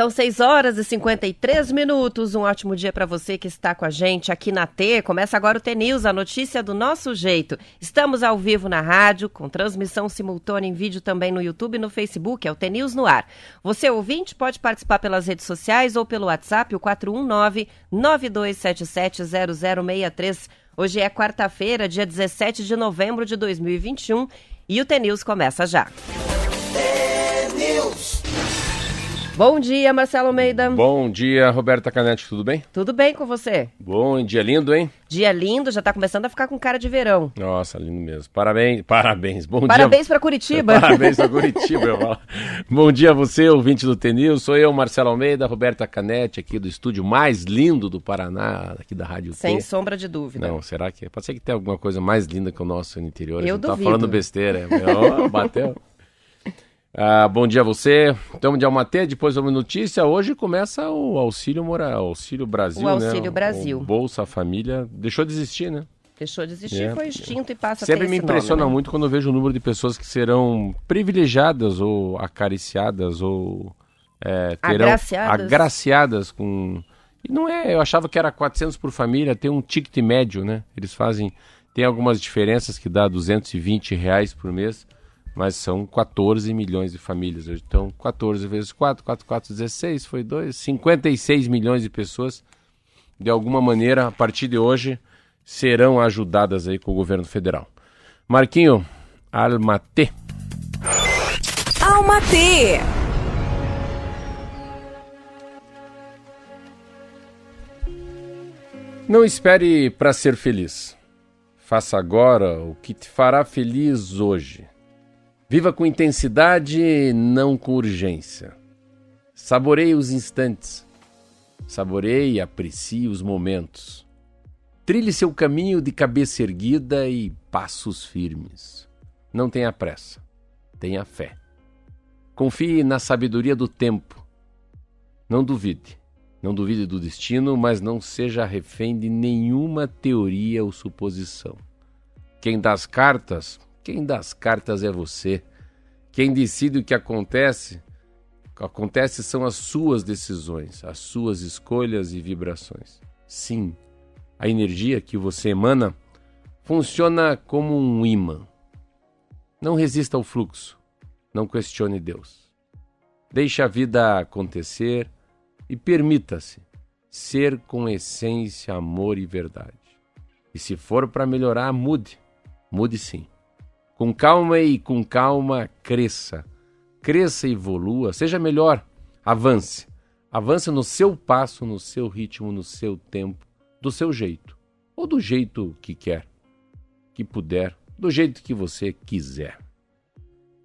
São 6 horas e 53 minutos. Um ótimo dia para você que está com a gente aqui na T. Começa agora o T-News, a notícia do nosso jeito. Estamos ao vivo na rádio, com transmissão simultânea em vídeo também no YouTube e no Facebook. É o T-News no ar. Você, ouvinte, pode participar pelas redes sociais ou pelo WhatsApp, o 419-9277-0063. Hoje é quarta-feira, dia 17 de novembro de 2021 e o T-News começa já. Bom dia, Marcelo Almeida. Bom dia, Roberta Canete, tudo bem? Tudo bem com você? Bom, dia lindo, hein? Dia lindo, já tá começando a ficar com cara de verão. Nossa, lindo mesmo. Parabéns, parabéns. Bom parabéns dia. para Curitiba. Parabéns para Curitiba, eu falo. Bom dia a você, ouvinte do TNIL. Sou eu, Marcelo Almeida, Roberta Canete, aqui do estúdio mais lindo do Paraná, aqui da Rádio Sem T. sombra de dúvida. Não, será que? Pode ser que tenha alguma coisa mais linda que o nosso no interior. Eu a gente tá duvido. tá falando besteira. oh, bateu. Ah, bom dia a você. Estamos de Almaté, depois uma notícia. Hoje começa o Auxílio Mora, Auxílio Brasil, o Auxílio né? Brasil. O Bolsa Família. Deixou de existir, né? Deixou de existir, é. foi extinto e passa Sempre me impressiona nome, né? muito quando eu vejo o número de pessoas que serão privilegiadas ou acariciadas ou é, terão agraciadas. agraciadas com... E não é, eu achava que era 400 por família, tem um ticket médio, né? Eles fazem, tem algumas diferenças que dá 220 reais por mês mas são 14 milhões de famílias. Então, 14 vezes 4, 4, 4, 16, foi 2, 56 milhões de pessoas, de alguma maneira, a partir de hoje, serão ajudadas aí com o governo federal. Marquinho, Almatê. Almatê. Não espere para ser feliz. Faça agora o que te fará feliz hoje. Viva com intensidade, não com urgência. Saboreie os instantes. Saboreie e aprecie os momentos. Trilhe seu caminho de cabeça erguida e passos firmes. Não tenha pressa. Tenha fé. Confie na sabedoria do tempo. Não duvide. Não duvide do destino, mas não seja refém de nenhuma teoria ou suposição. Quem dá as cartas quem dá as cartas é você. Quem decide o que acontece, o que acontece são as suas decisões, as suas escolhas e vibrações. Sim, a energia que você emana funciona como um imã. Não resista ao fluxo, não questione Deus. Deixe a vida acontecer e permita-se ser com essência, amor e verdade. E se for para melhorar, mude. Mude sim. Com calma e com calma, cresça. Cresça e evolua, seja melhor, avance. Avance no seu passo, no seu ritmo, no seu tempo, do seu jeito. Ou do jeito que quer, que puder, do jeito que você quiser.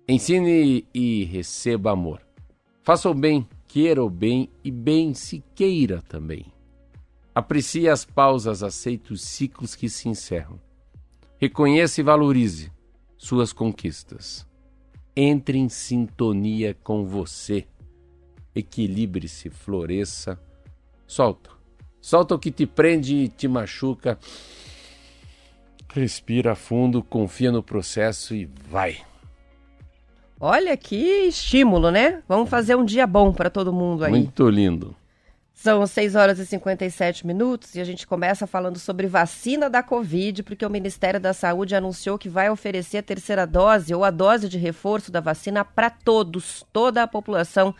Ensine e receba amor. Faça o bem, queira o bem e bem se queira também. Aprecie as pausas, aceite os ciclos que se encerram. Reconheça e valorize suas conquistas. Entre em sintonia com você. Equilibre-se, floresça. Solta. Solta o que te prende e te machuca. Respira fundo, confia no processo e vai. Olha que estímulo, né? Vamos fazer um dia bom para todo mundo aí. Muito lindo. São 6 horas e 57 minutos e a gente começa falando sobre vacina da Covid, porque o Ministério da Saúde anunciou que vai oferecer a terceira dose ou a dose de reforço da vacina para todos, toda a população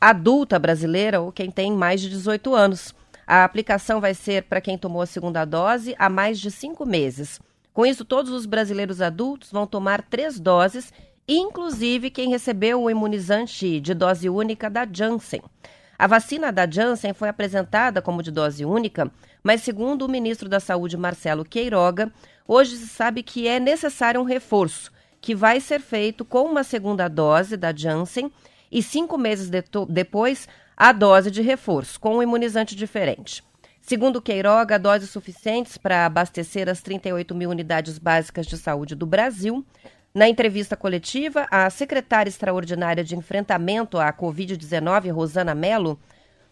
adulta brasileira ou quem tem mais de 18 anos. A aplicação vai ser para quem tomou a segunda dose há mais de cinco meses. Com isso, todos os brasileiros adultos vão tomar três doses, inclusive quem recebeu o imunizante de dose única da Janssen. A vacina da Janssen foi apresentada como de dose única, mas segundo o ministro da Saúde, Marcelo Queiroga, hoje se sabe que é necessário um reforço, que vai ser feito com uma segunda dose da Janssen e cinco meses de depois a dose de reforço, com um imunizante diferente. Segundo Queiroga, doses suficientes para abastecer as 38 mil unidades básicas de saúde do Brasil. Na entrevista coletiva, a secretária extraordinária de enfrentamento à Covid-19, Rosana Mello,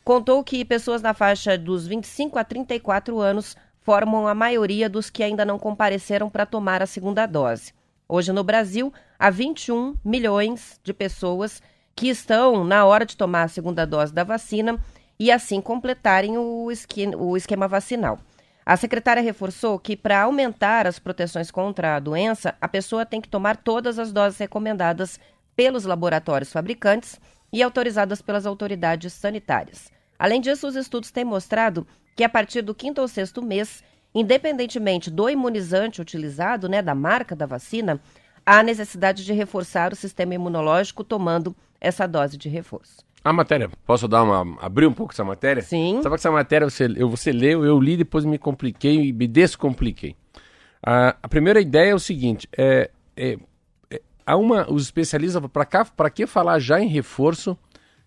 contou que pessoas na faixa dos 25 a 34 anos formam a maioria dos que ainda não compareceram para tomar a segunda dose. Hoje, no Brasil, a 21 milhões de pessoas que estão na hora de tomar a segunda dose da vacina e assim completarem o esquema vacinal. A secretária reforçou que, para aumentar as proteções contra a doença, a pessoa tem que tomar todas as doses recomendadas pelos laboratórios fabricantes e autorizadas pelas autoridades sanitárias. Além disso, os estudos têm mostrado que, a partir do quinto ou sexto mês, independentemente do imunizante utilizado, né, da marca da vacina, há necessidade de reforçar o sistema imunológico tomando essa dose de reforço. A matéria, posso dar uma. abrir um pouco essa matéria? Sim. Sabe que essa matéria você, eu, você leu, eu li, depois me compliquei e me descompliquei. A, a primeira ideia é o seguinte: é, é, é há uma. Os especialistas, para cá, para que falar já em reforço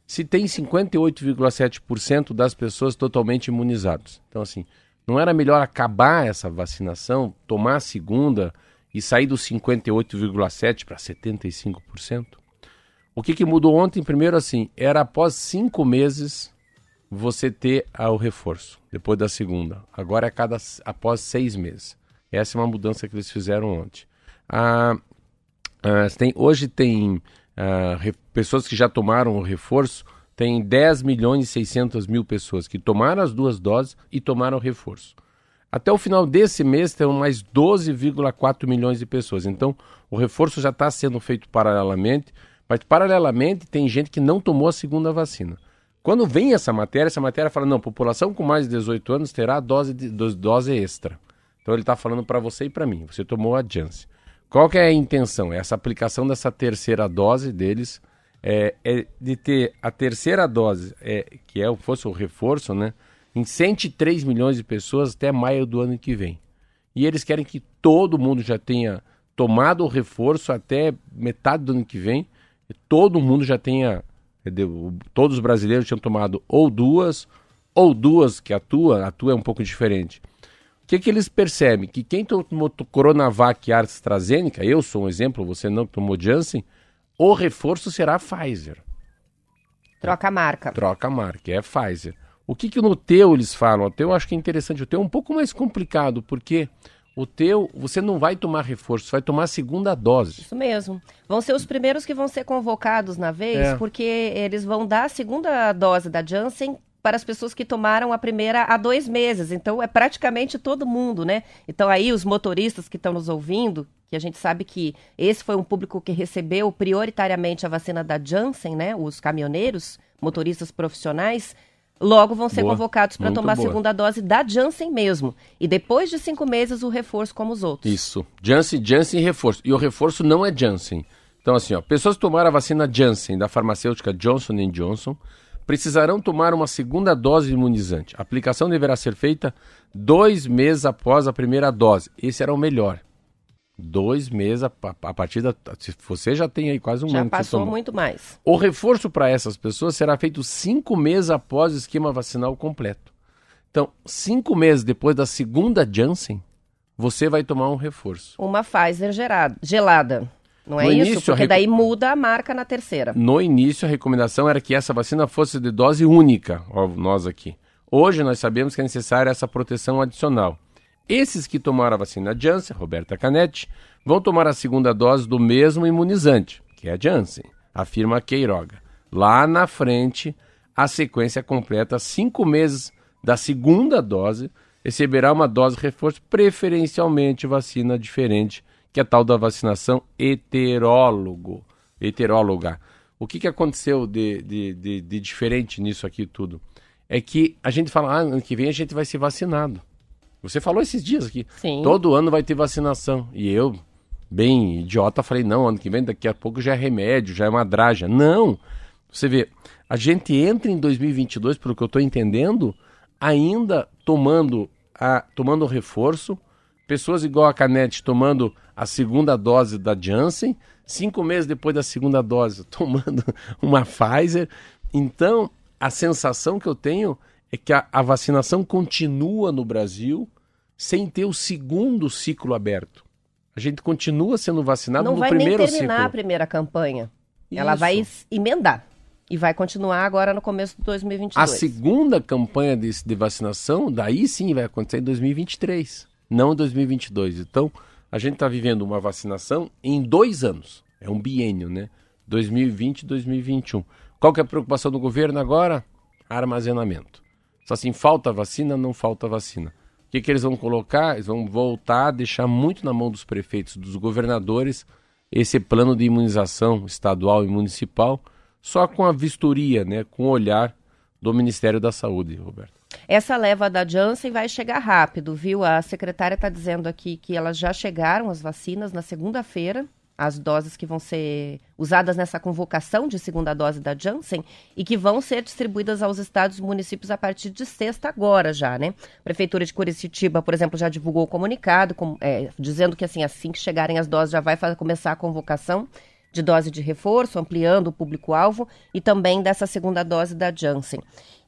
se tem 58,7% das pessoas totalmente imunizadas? Então, assim, não era melhor acabar essa vacinação, tomar a segunda e sair dos 58,7% para 75%? O que, que mudou ontem? Primeiro, assim, era após cinco meses você ter o reforço, depois da segunda. Agora é cada, após seis meses. Essa é uma mudança que eles fizeram ontem. Ah, ah, tem, hoje tem ah, re, pessoas que já tomaram o reforço, tem 10 milhões e 600 mil pessoas que tomaram as duas doses e tomaram o reforço. Até o final desse mês tem mais 12,4 milhões de pessoas. Então, o reforço já está sendo feito paralelamente. Mas, paralelamente, tem gente que não tomou a segunda vacina. Quando vem essa matéria, essa matéria fala: não, população com mais de 18 anos terá dose, de, dose extra. Então, ele está falando para você e para mim: você tomou a Janssen. Qual que é a intenção? Essa aplicação dessa terceira dose deles é, é de ter a terceira dose, é, que é, fosse o reforço, né, em 103 milhões de pessoas até maio do ano que vem. E eles querem que todo mundo já tenha tomado o reforço até metade do ano que vem todo mundo já tenha, todos os brasileiros tinham tomado ou duas, ou duas que atua, atua é um pouco diferente. O que, que eles percebem? Que quem tomou Coronavac e AstraZeneca, eu sou um exemplo, você não tomou Janssen, o reforço será Pfizer. Troca a marca. Troca a marca, é Pfizer. O que, que no teu eles falam? O teu eu acho que é interessante. O teu é um pouco mais complicado, porque o teu, você não vai tomar reforço, você vai tomar a segunda dose. Isso mesmo. Vão ser os primeiros que vão ser convocados na vez, é. porque eles vão dar a segunda dose da Janssen para as pessoas que tomaram a primeira há dois meses. Então, é praticamente todo mundo, né? Então, aí, os motoristas que estão nos ouvindo, que a gente sabe que esse foi um público que recebeu prioritariamente a vacina da Janssen, né? Os caminhoneiros, motoristas profissionais, logo vão ser boa. convocados para tomar boa. a segunda dose da Janssen mesmo. E depois de cinco meses, o reforço como os outros. Isso. Janssen, Janssen e reforço. E o reforço não é Janssen. Então, assim, ó, pessoas que tomaram a vacina Janssen da farmacêutica Johnson Johnson precisarão tomar uma segunda dose imunizante. A aplicação deverá ser feita dois meses após a primeira dose. Esse era o melhor. Dois meses a, a partir da. Se você já tem aí quase um já ano. Já passou muito mais. O reforço para essas pessoas será feito cinco meses após o esquema vacinal completo. Então, cinco meses depois da segunda Janssen, você vai tomar um reforço. Uma Pfizer gerada, gelada. Não é no isso? Início, Porque daí muda a marca na terceira. No início, a recomendação era que essa vacina fosse de dose única, ó, nós aqui. Hoje nós sabemos que é necessária essa proteção adicional. Esses que tomaram a vacina Janssen, Roberta Canetti, vão tomar a segunda dose do mesmo imunizante, que é a Janssen, afirma Queiroga. Lá na frente, a sequência completa cinco meses da segunda dose receberá uma dose reforço, preferencialmente vacina diferente, que é a tal da vacinação heterólogo, heteróloga. O que, que aconteceu de, de, de, de diferente nisso aqui tudo? É que a gente fala, ah, ano que vem a gente vai ser vacinado. Você falou esses dias aqui. Sim. Todo ano vai ter vacinação. E eu, bem idiota, falei: não, ano que vem, daqui a pouco já é remédio, já é uma draja. Não! Você vê, a gente entra em 2022, pelo que eu estou entendendo, ainda tomando a tomando reforço, pessoas igual a Canete tomando a segunda dose da Janssen, cinco meses depois da segunda dose tomando uma Pfizer. Então, a sensação que eu tenho é que a, a vacinação continua no Brasil sem ter o segundo ciclo aberto. A gente continua sendo vacinado Não no primeiro ciclo. Não vai nem terminar ciclo. a primeira campanha. Isso. Ela vai emendar. E vai continuar agora no começo de 2022. A segunda campanha de, de vacinação, daí sim vai acontecer em 2023, não em 2022. Então, a gente está vivendo uma vacinação em dois anos. É um biênio, né? 2020 2021. Qual que é a preocupação do governo agora? Armazenamento. Só assim, falta vacina, não falta vacina. O que, que eles vão colocar? Eles vão voltar a deixar muito na mão dos prefeitos, dos governadores, esse plano de imunização estadual e municipal, só com a vistoria, né, com o olhar do Ministério da Saúde, Roberto. Essa leva da Janssen vai chegar rápido, viu? A secretária está dizendo aqui que elas já chegaram, as vacinas, na segunda-feira, as doses que vão ser usadas nessa convocação de segunda dose da Janssen e que vão ser distribuídas aos estados e municípios a partir de sexta agora já, né? A Prefeitura de Curitiba, por exemplo, já divulgou o comunicado com, é, dizendo que assim, assim que chegarem as doses já vai começar a convocação de dose de reforço, ampliando o público-alvo, e também dessa segunda dose da Janssen.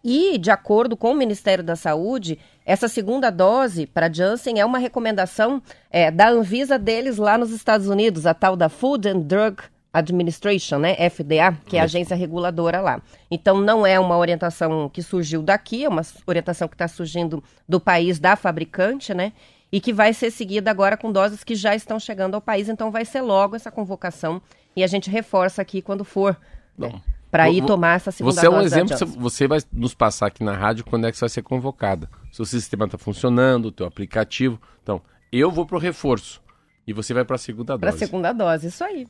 E, de acordo com o Ministério da Saúde, essa segunda dose para Janssen é uma recomendação é, da Anvisa deles lá nos Estados Unidos, a tal da Food and Drug Administration, né, FDA, que é a agência reguladora lá. Então não é uma orientação que surgiu daqui, é uma orientação que está surgindo do país da fabricante, né? E que vai ser seguida agora com doses que já estão chegando ao país, então vai ser logo essa convocação e a gente reforça aqui quando for. Né, para ir tomar essa segunda Você é um exemplo, você vai nos passar aqui na rádio quando é que você vai ser convocada. Se o sistema está funcionando, o teu aplicativo. Então, eu vou para o reforço e você vai para a segunda dose. Para a segunda dose, isso aí.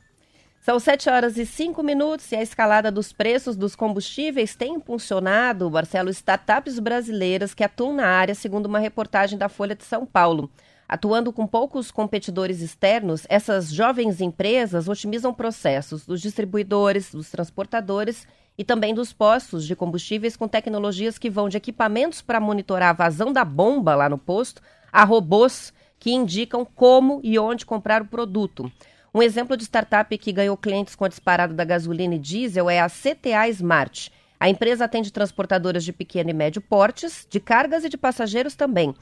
São 7 horas e 5 minutos e a escalada dos preços dos combustíveis tem impulsionado, Marcelo, startups brasileiras que atuam na área, segundo uma reportagem da Folha de São Paulo. Atuando com poucos competidores externos, essas jovens empresas otimizam processos dos distribuidores, dos transportadores e também dos postos de combustíveis com tecnologias que vão de equipamentos para monitorar a vazão da bomba lá no posto a robôs que indicam como e onde comprar o produto. Um exemplo de startup que ganhou clientes com a disparada da gasolina e diesel é a CTA Smart. A empresa atende transportadoras de pequeno e médio portes, de cargas e de passageiros também.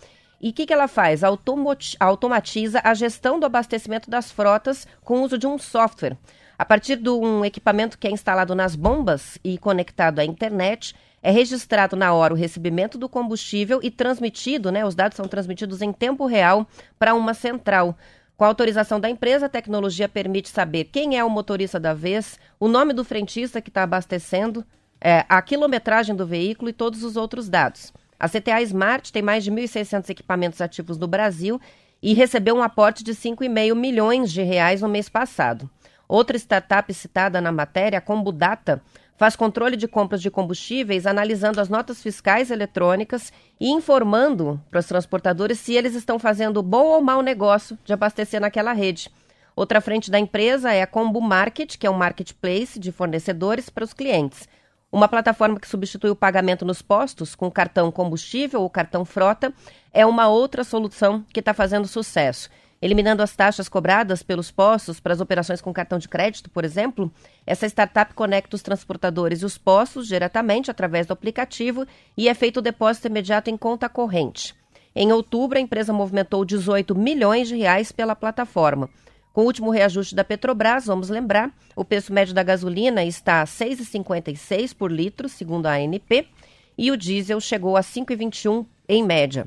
E o que, que ela faz? automatiza a gestão do abastecimento das frotas com o uso de um software. A partir de um equipamento que é instalado nas bombas e conectado à internet, é registrado na hora o recebimento do combustível e transmitido, né? Os dados são transmitidos em tempo real para uma central. Com a autorização da empresa, a tecnologia permite saber quem é o motorista da vez, o nome do frentista que está abastecendo, é, a quilometragem do veículo e todos os outros dados. A CTA Smart tem mais de 1.600 equipamentos ativos no Brasil e recebeu um aporte de 5,5 milhões de reais no mês passado. Outra startup citada na matéria, a Combudata, faz controle de compras de combustíveis analisando as notas fiscais eletrônicas e informando para os transportadores se eles estão fazendo bom ou mau negócio de abastecer naquela rede. Outra frente da empresa é a Combo Market, que é um marketplace de fornecedores para os clientes. Uma plataforma que substitui o pagamento nos postos com cartão combustível ou cartão frota é uma outra solução que está fazendo sucesso. Eliminando as taxas cobradas pelos postos para as operações com cartão de crédito, por exemplo, essa startup conecta os transportadores e os postos diretamente através do aplicativo e é feito o depósito imediato em conta corrente. Em outubro, a empresa movimentou 18 milhões de reais pela plataforma. Com o último reajuste da Petrobras, vamos lembrar, o preço médio da gasolina está a 6,56 por litro, segundo a ANP, e o diesel chegou a 5,21 em média.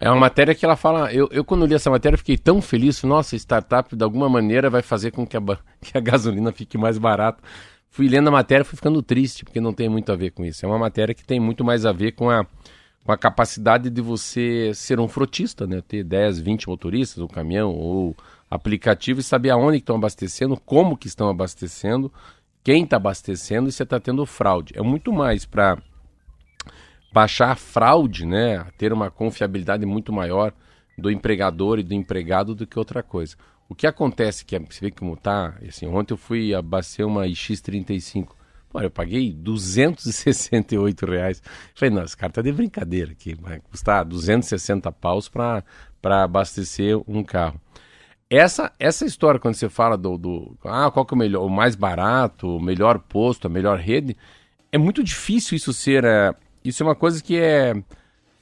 É uma matéria que ela fala. Eu, eu, quando li essa matéria, fiquei tão feliz. Nossa, startup de alguma maneira vai fazer com que a, que a gasolina fique mais barata. Fui lendo a matéria, fui ficando triste, porque não tem muito a ver com isso. É uma matéria que tem muito mais a ver com a, com a capacidade de você ser um frotista, né? Ter 10, 20 motoristas, um caminhão ou aplicativo e saber aonde estão abastecendo, como que estão abastecendo, quem está abastecendo e se está tendo fraude. É muito mais para baixar a fraude, né? Ter uma confiabilidade muito maior do empregador e do empregado do que outra coisa. O que acontece que você vê como tá, assim, ontem eu fui abastecer uma X35. Pô, eu paguei 268 reais. Falei, não, esse cara tá de brincadeira aqui. Vai custar 260 paus para abastecer um carro. Essa, essa história, quando você fala do, do. Ah, qual que é o melhor, o mais barato, o melhor posto, a melhor rede, é muito difícil isso ser. É, isso é uma coisa que é.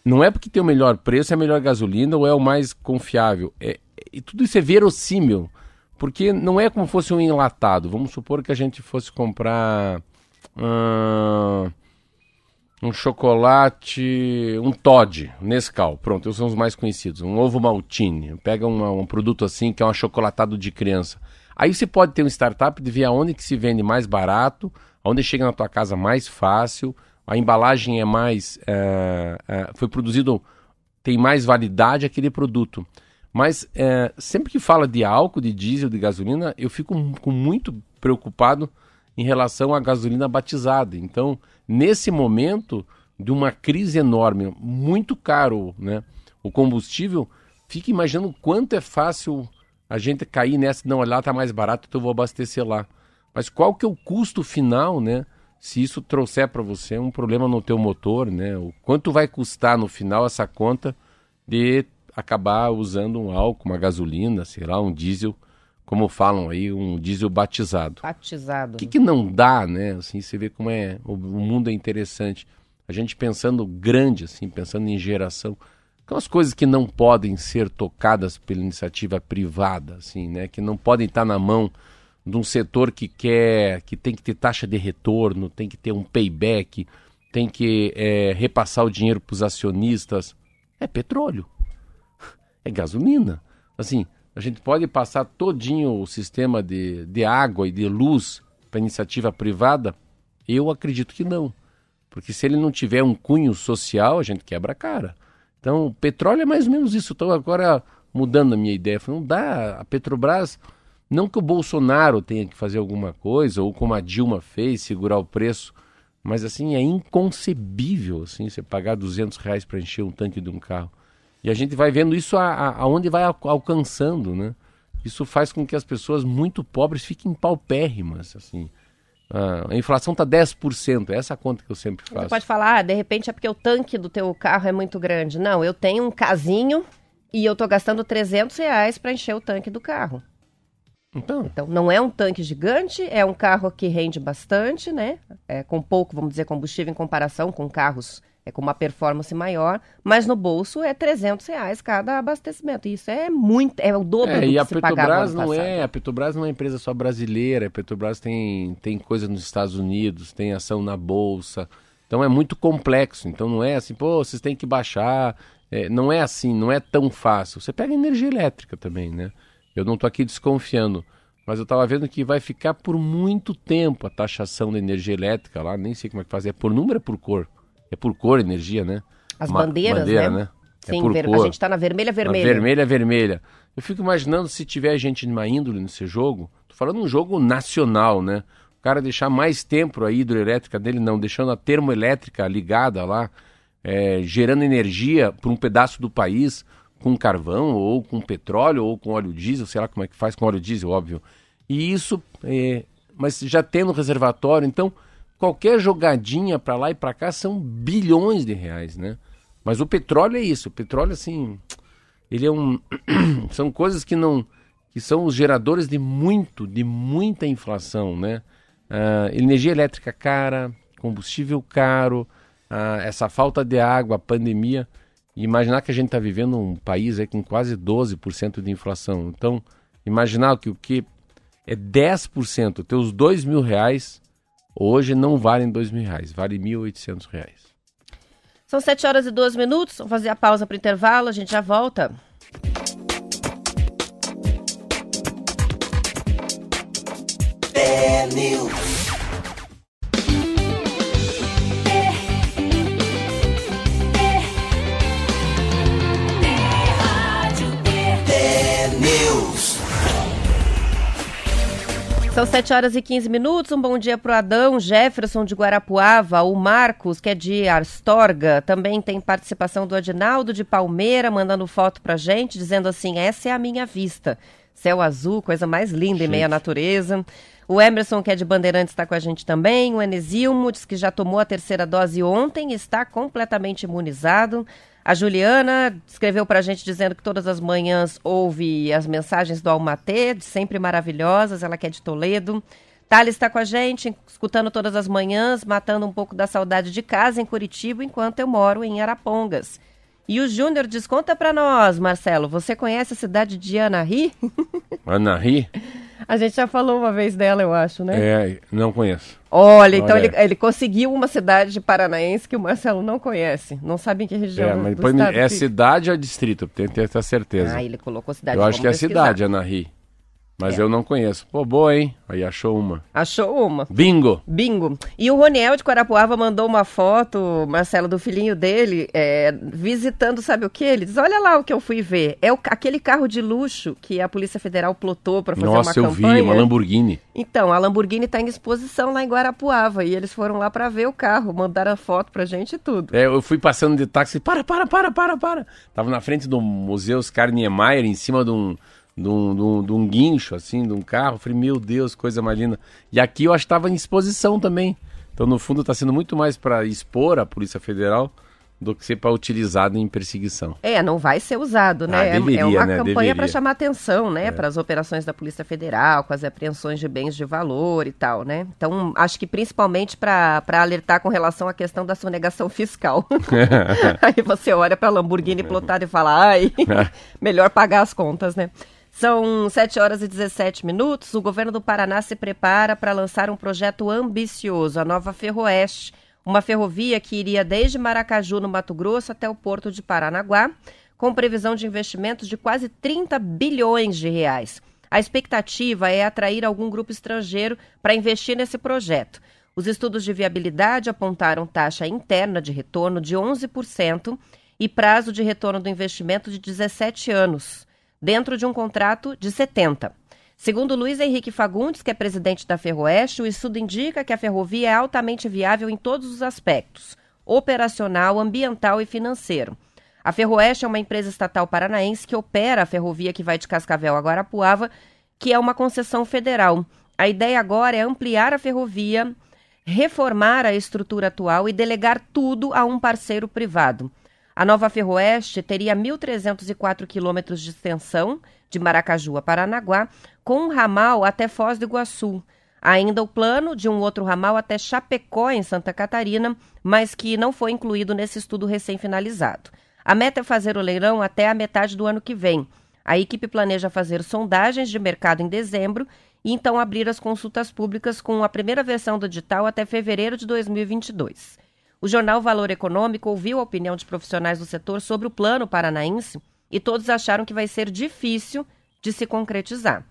Não é porque tem o melhor preço, é a melhor gasolina ou é o mais confiável. É, e tudo isso é verossímil. Porque não é como fosse um enlatado. Vamos supor que a gente fosse comprar. Hum, um chocolate, um Todd, Nescau, pronto, esses são os mais conhecidos. Um ovo maltine, pega uma, um produto assim que é um achocolatado de criança. Aí você pode ter um startup de ver aonde que se vende mais barato, aonde chega na tua casa mais fácil, a embalagem é mais. É, é, foi produzido, tem mais validade aquele produto. Mas é, sempre que fala de álcool, de diesel, de gasolina, eu fico com muito preocupado em relação à gasolina batizada. Então, nesse momento de uma crise enorme, muito caro, né? O combustível, fica imaginando quanto é fácil a gente cair nessa, não, lá está mais barato, então eu vou abastecer lá. Mas qual que é o custo final, né? se isso trouxer para você um problema no teu motor, né? O quanto vai custar no final essa conta de acabar usando um álcool, uma gasolina, sei lá, um diesel, como falam aí, um diesel batizado. Batizado. O que, que não dá, né? Assim, você vê como é, o, mundo é interessante. A gente pensando grande, assim, pensando em geração. Aquelas coisas que não podem ser tocadas pela iniciativa privada, assim, né? Que não podem estar na mão de um setor que quer, que tem que ter taxa de retorno, tem que ter um payback, tem que é, repassar o dinheiro para os acionistas, é petróleo, é gasolina. Assim, a gente pode passar todinho o sistema de, de água e de luz para iniciativa privada? Eu acredito que não. Porque se ele não tiver um cunho social, a gente quebra a cara. Então, petróleo é mais ou menos isso. Estou agora mudando a minha ideia. Não dá. A Petrobras não que o Bolsonaro tenha que fazer alguma coisa, ou como a Dilma fez, segurar o preço, mas assim, é inconcebível assim, você pagar 200 reais para encher um tanque de um carro. E a gente vai vendo isso aonde vai alcançando, né? Isso faz com que as pessoas muito pobres fiquem paupérrimas, assim. a inflação está 10%, é essa conta que eu sempre faço. Você pode falar, ah, de repente é porque o tanque do teu carro é muito grande. Não, eu tenho um casinho e eu estou gastando 300 reais para encher o tanque do carro. Então. então, não é um tanque gigante, é um carro que rende bastante, né? É, com pouco, vamos dizer, combustível em comparação com carros é, com uma performance maior, mas no bolso é 300 reais cada abastecimento. Isso é muito, é o dobro é, do e a Petrobras não é, a Petrobras não é uma empresa só brasileira, a Petrobras tem, tem coisa nos Estados Unidos, tem ação na bolsa, então é muito complexo. Então não é assim, pô, vocês têm que baixar, é, não é assim, não é tão fácil. Você pega energia elétrica também, né? Eu não estou aqui desconfiando, mas eu estava vendo que vai ficar por muito tempo a taxação da energia elétrica lá, nem sei como é que faz, é por número ou é por cor? É por cor energia, né? As Uma, bandeiras, bandeira, né? né? É Sim, ver... a gente está na vermelha, vermelha. Na vermelha, vermelha. Eu fico imaginando se tiver gente de uma índole nesse jogo, tô falando um jogo nacional, né? O cara deixar mais tempo a hidroelétrica dele, não, deixando a termoelétrica ligada lá, é, gerando energia para um pedaço do país, com carvão, ou com petróleo, ou com óleo diesel, sei lá como é que faz com óleo diesel, óbvio. E isso, é, mas já tendo reservatório, então qualquer jogadinha para lá e para cá são bilhões de reais, né? Mas o petróleo é isso, o petróleo assim, ele é um, são coisas que não, que são os geradores de muito, de muita inflação, né? Uh, energia elétrica cara, combustível caro, uh, essa falta de água, pandemia. Imaginar que a gente está vivendo um país aí com quase 12% de inflação. Então, imaginar que o que é 10%, teus dois mil reais, hoje não valem dois mil reais, vale 1.800 reais. São 7 horas e 12 minutos, vamos fazer a pausa para o intervalo, a gente já volta. É São 7 horas e 15 minutos. Um bom dia para o Adão, Jefferson de Guarapuava, o Marcos, que é de Astorga. Também tem participação do Adinaldo de Palmeira, mandando foto para gente, dizendo assim: essa é a minha vista. Céu azul, coisa mais linda em meia natureza. O Emerson, que é de Bandeirantes, está com a gente também. O Enesilmo diz que já tomou a terceira dose ontem e está completamente imunizado. A Juliana escreveu para a gente dizendo que todas as manhãs ouve as mensagens do Almatê, sempre maravilhosas, ela que é de Toledo. Thales está com a gente, escutando todas as manhãs, matando um pouco da saudade de casa em Curitiba, enquanto eu moro em Arapongas. E o Júnior diz, conta para nós, Marcelo, você conhece a cidade de Anahi? Anahi? A gente já falou uma vez dela, eu acho, né? É, não conheço. Olha, então Ele, ele conseguiu uma cidade paranaense que o Marcelo não conhece. Não sabe em que região. É, mas depois é que... cidade ou distrito? Tenho que ter essa certeza. Ah, ele colocou cidade. Eu acho que é a cidade, Anahi. Mas é. eu não conheço. Pô, boa, hein? Aí achou uma. Achou uma. Bingo! Bingo. E o Roniel de Guarapuava mandou uma foto, Marcelo, do filhinho dele, é, visitando, sabe o que? Ele diz: Olha lá o que eu fui ver. É o, aquele carro de luxo que a Polícia Federal plotou para fazer Nossa, uma campanha. Nossa, eu vi, uma Lamborghini. Então, a Lamborghini está em exposição lá em Guarapuava e eles foram lá para ver o carro, mandaram a foto pra gente e tudo. É, eu fui passando de táxi, para, para, para, para, para. Tava na frente do Museu Oscar Niemeyer, em cima de um de um, de, um, de um, guincho, assim, de um carro. falei, meu Deus, coisa mais linda. E aqui eu acho que estava em exposição também. Então, no fundo, está sendo muito mais para expor a Polícia Federal do que ser para utilizado em perseguição. É, não vai ser usado, né? Ah, deveria, é uma né? campanha para chamar atenção, né? É. Para as operações da Polícia Federal, com as apreensões de bens de valor e tal, né? Então, acho que principalmente para alertar com relação à questão da sonegação fiscal. Aí você olha para a Lamborghini plotada e fala, ai, melhor pagar as contas, né? São 7 horas e 17 minutos. O governo do Paraná se prepara para lançar um projeto ambicioso, a nova Ferroeste, uma ferrovia que iria desde Maracaju, no Mato Grosso, até o porto de Paranaguá, com previsão de investimentos de quase 30 bilhões de reais. A expectativa é atrair algum grupo estrangeiro para investir nesse projeto. Os estudos de viabilidade apontaram taxa interna de retorno de 11% e prazo de retorno do investimento de 17 anos dentro de um contrato de 70. Segundo Luiz Henrique Fagundes, que é presidente da Ferroeste, o estudo indica que a ferrovia é altamente viável em todos os aspectos: operacional, ambiental e financeiro. A Ferroeste é uma empresa estatal paranaense que opera a ferrovia que vai de Cascavel a Guarapuava, que é uma concessão federal. A ideia agora é ampliar a ferrovia, reformar a estrutura atual e delegar tudo a um parceiro privado. A nova Ferroeste teria 1.304 quilômetros de extensão, de Maracaju a Paranaguá, com um ramal até Foz do Iguaçu. Ainda o plano de um outro ramal até Chapecó, em Santa Catarina, mas que não foi incluído nesse estudo recém-finalizado. A meta é fazer o leilão até a metade do ano que vem. A equipe planeja fazer sondagens de mercado em dezembro e então abrir as consultas públicas com a primeira versão do edital até fevereiro de 2022. O jornal Valor Econômico ouviu a opinião de profissionais do setor sobre o plano paranaense e todos acharam que vai ser difícil de se concretizar.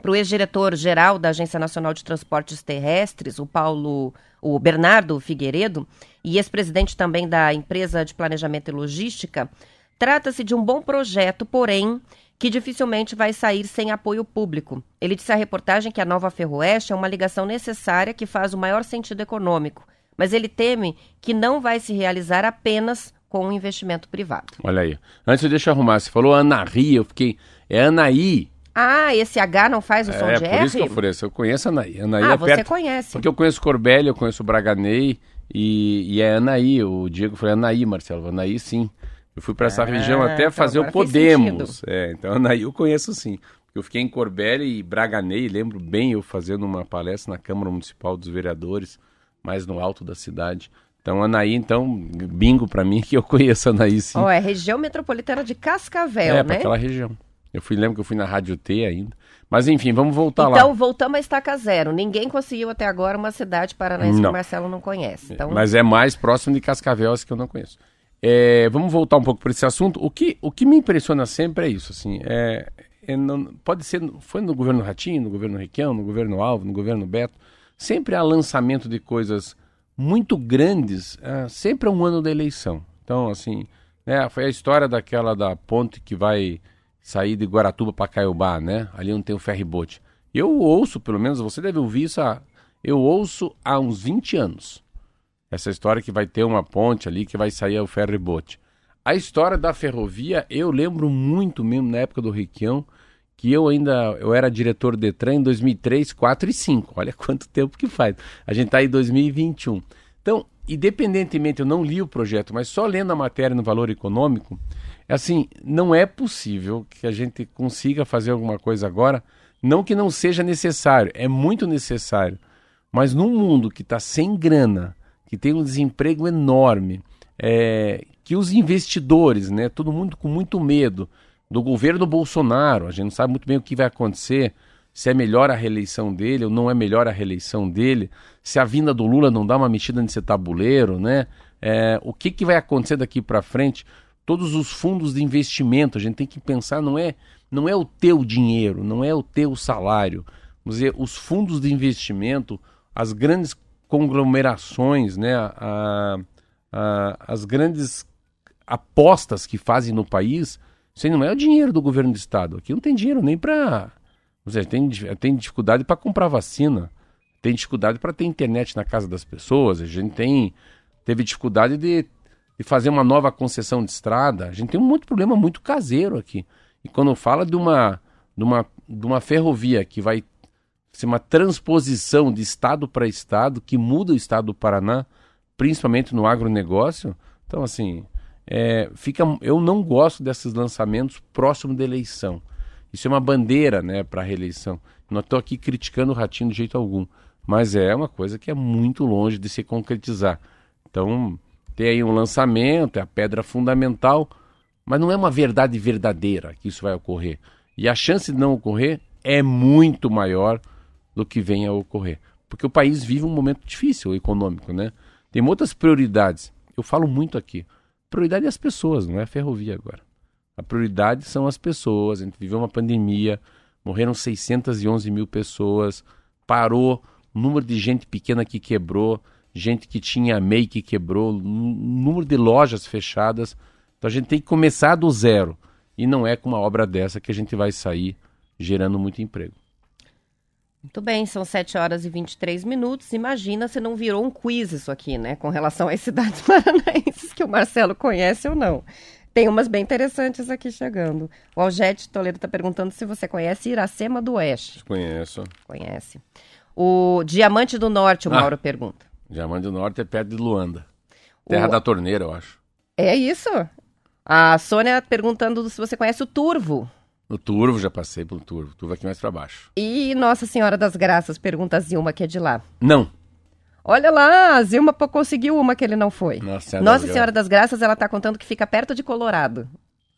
Para o ex-diretor-geral da Agência Nacional de Transportes Terrestres, o Paulo, o Bernardo Figueiredo, e ex-presidente também da empresa de planejamento e logística, trata-se de um bom projeto, porém que dificilmente vai sair sem apoio público. Ele disse à reportagem que a nova Ferroeste é uma ligação necessária que faz o maior sentido econômico mas ele teme que não vai se realizar apenas com um investimento privado. Olha aí. Antes deixa eu arrumar, você falou Anaí, eu fiquei. É Anaí. Ah, esse H não faz o som é, de R? É, por isso que eu falei, eu conheço Anaí. Anaí ah, é você perto, conhece. Porque eu conheço Corbelli, eu conheço Braganei e, e é Anaí. O Diego foi Anaí, Marcelo. Anaí, sim. Eu fui para essa ah, região até então fazer o Podemos. É, então Anaí eu conheço sim. Eu fiquei em Corbelli e Braganei, lembro bem eu fazendo uma palestra na Câmara Municipal dos Vereadores mais no alto da cidade. Então, Anaí, então, bingo para mim que eu conheço Anaí sim. Oh, é região metropolitana de Cascavel, é, né? É, aquela região. Eu fui, lembro que eu fui na Rádio T ainda. Mas enfim, vamos voltar então, lá. Então, voltamos a estaca zero. Ninguém conseguiu até agora uma cidade paranaense que o Marcelo não conhece. Então... Mas é mais próximo de Cascavel, essa que eu não conheço. É, vamos voltar um pouco para esse assunto. O que, o que me impressiona sempre é isso, assim, é, é não, pode ser, foi no governo Ratinho, no governo Requião, no governo Alvo, no governo Beto, sempre há lançamento de coisas muito grandes, é, sempre é um ano da eleição. Então, assim, né, foi a história daquela da ponte que vai sair de Guaratuba para Caiobá, né? Ali onde tem o ferryboat. Eu ouço, pelo menos, você deve ouvir isso, há, eu ouço há uns 20 anos. Essa história que vai ter uma ponte ali que vai sair o ferryboat. A história da ferrovia, eu lembro muito mesmo na época do Requião, que eu ainda eu era diretor do Detran em 2003, 4 e 5. Olha quanto tempo que faz. A gente está em 2021. Então, independentemente, eu não li o projeto, mas só lendo a matéria no valor econômico, é assim, não é possível que a gente consiga fazer alguma coisa agora, não que não seja necessário, é muito necessário. Mas num mundo que está sem grana, que tem um desemprego enorme, é, que os investidores, né, todo mundo com muito medo, do governo Bolsonaro. A gente não sabe muito bem o que vai acontecer, se é melhor a reeleição dele ou não é melhor a reeleição dele, se a vinda do Lula não dá uma mexida nesse tabuleiro, né? É, o que, que vai acontecer daqui para frente? todos os fundos de investimento. A gente tem que pensar, não é, não é o teu dinheiro, não é o teu salário. Vamos dizer, os fundos de investimento, as grandes conglomerações, né, a, a, as grandes apostas que fazem no país, isso aí não é o dinheiro do governo do estado. Aqui não tem dinheiro nem para. Tem, tem dificuldade para comprar vacina, tem dificuldade para ter internet na casa das pessoas, a gente tem, teve dificuldade de e fazer uma nova concessão de estrada. A gente tem um muito problema muito caseiro aqui. E quando fala de uma, de uma, de uma ferrovia que vai ser uma transposição de estado para estado, que muda o estado do Paraná, principalmente no agronegócio, então assim, é, fica, eu não gosto desses lançamentos próximo da eleição. Isso é uma bandeira né, para a reeleição. Não estou aqui criticando o Ratinho de jeito algum, mas é uma coisa que é muito longe de se concretizar. Então, tem aí um lançamento, é a pedra fundamental, mas não é uma verdade verdadeira que isso vai ocorrer. E a chance de não ocorrer é muito maior do que venha a ocorrer. Porque o país vive um momento difícil econômico, né? Tem outras prioridades. Eu falo muito aqui. Prioridade é as pessoas, não é a ferrovia agora. A prioridade são as pessoas. A gente viveu uma pandemia, morreram 611 mil pessoas, parou o número de gente pequena que quebrou gente que tinha MEI que quebrou, número de lojas fechadas. Então a gente tem que começar do zero. E não é com uma obra dessa que a gente vai sair gerando muito emprego. Muito bem, são 7 horas e 23 minutos. Imagina se não virou um quiz isso aqui, né? Com relação às cidades paranaenses que o Marcelo conhece ou não. Tem umas bem interessantes aqui chegando. O Algete Toledo está perguntando se você conhece Iracema do Oeste. Conheço. Conhece. O Diamante do Norte, o ah. Mauro pergunta. Diamante do Norte é perto de Luanda. Terra o... da torneira, eu acho. É isso? A Sônia perguntando se você conhece o Turvo. O Turvo, já passei pelo Turvo. Turvo aqui mais para baixo. E Nossa Senhora das Graças, pergunta a Zilma, que é de lá. Não. Olha lá, a Zilma conseguiu uma que ele não foi. Nossa Senhora, Nossa das, Senhora das Graças, ela tá contando que fica perto de Colorado.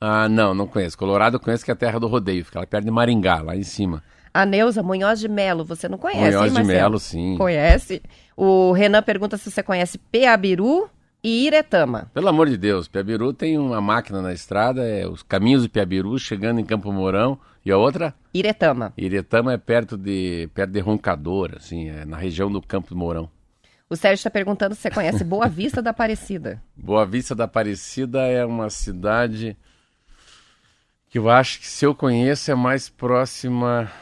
Ah, não, não conheço. Colorado eu conheço que é a terra do rodeio, fica lá perto de Maringá, lá em cima. A Neuza Munhoz de Melo, você não conhece, Munhoz hein, de Melo, sim. Conhece? O Renan pergunta se você conhece Peabiru e Iretama. Pelo amor de Deus, Piabiru tem uma máquina na estrada, é os caminhos de Piabiru chegando em Campo Mourão. E a outra? Iretama. Iretama é perto de perto de Roncador, assim, é na região do Campo Mourão. O Sérgio está perguntando se você conhece Boa Vista da Aparecida. Boa Vista da Aparecida é uma cidade que eu acho que se eu conheço é mais próxima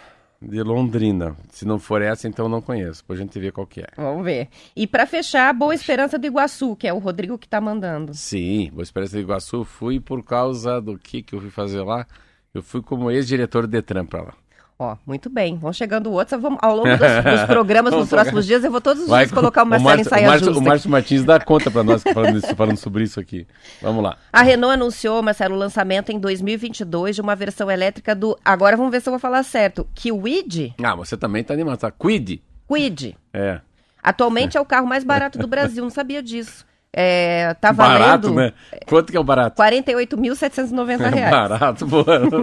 de Londrina. Se não for essa, então não conheço. Depois a gente vê qual que é. Vamos ver. E para fechar, Boa Esperança do Iguaçu, que é o Rodrigo que está mandando. Sim, Boa Esperança do Iguaçu. Fui por causa do que que eu fui fazer lá. Eu fui como ex-diretor de Detran para lá. Ó, muito bem. Vão chegando outros. Vamos, ao longo dos, dos programas, nos próximos dias, eu vou todos os Vai, dias colocar o Marcelo em saia o Márcio, o Márcio Martins dá conta para nós falando, isso, falando sobre isso aqui. Vamos lá. A Renault anunciou, Marcelo, o lançamento em 2022 de uma versão elétrica do... Agora vamos ver se eu vou falar certo. Kwid? Ah, você também tá animado, tá? Quid? Quid. É. Atualmente é o carro mais barato do Brasil, não sabia disso. É, tá valendo... Barato, né? Quanto que é o barato? 48.790 reais. É barato.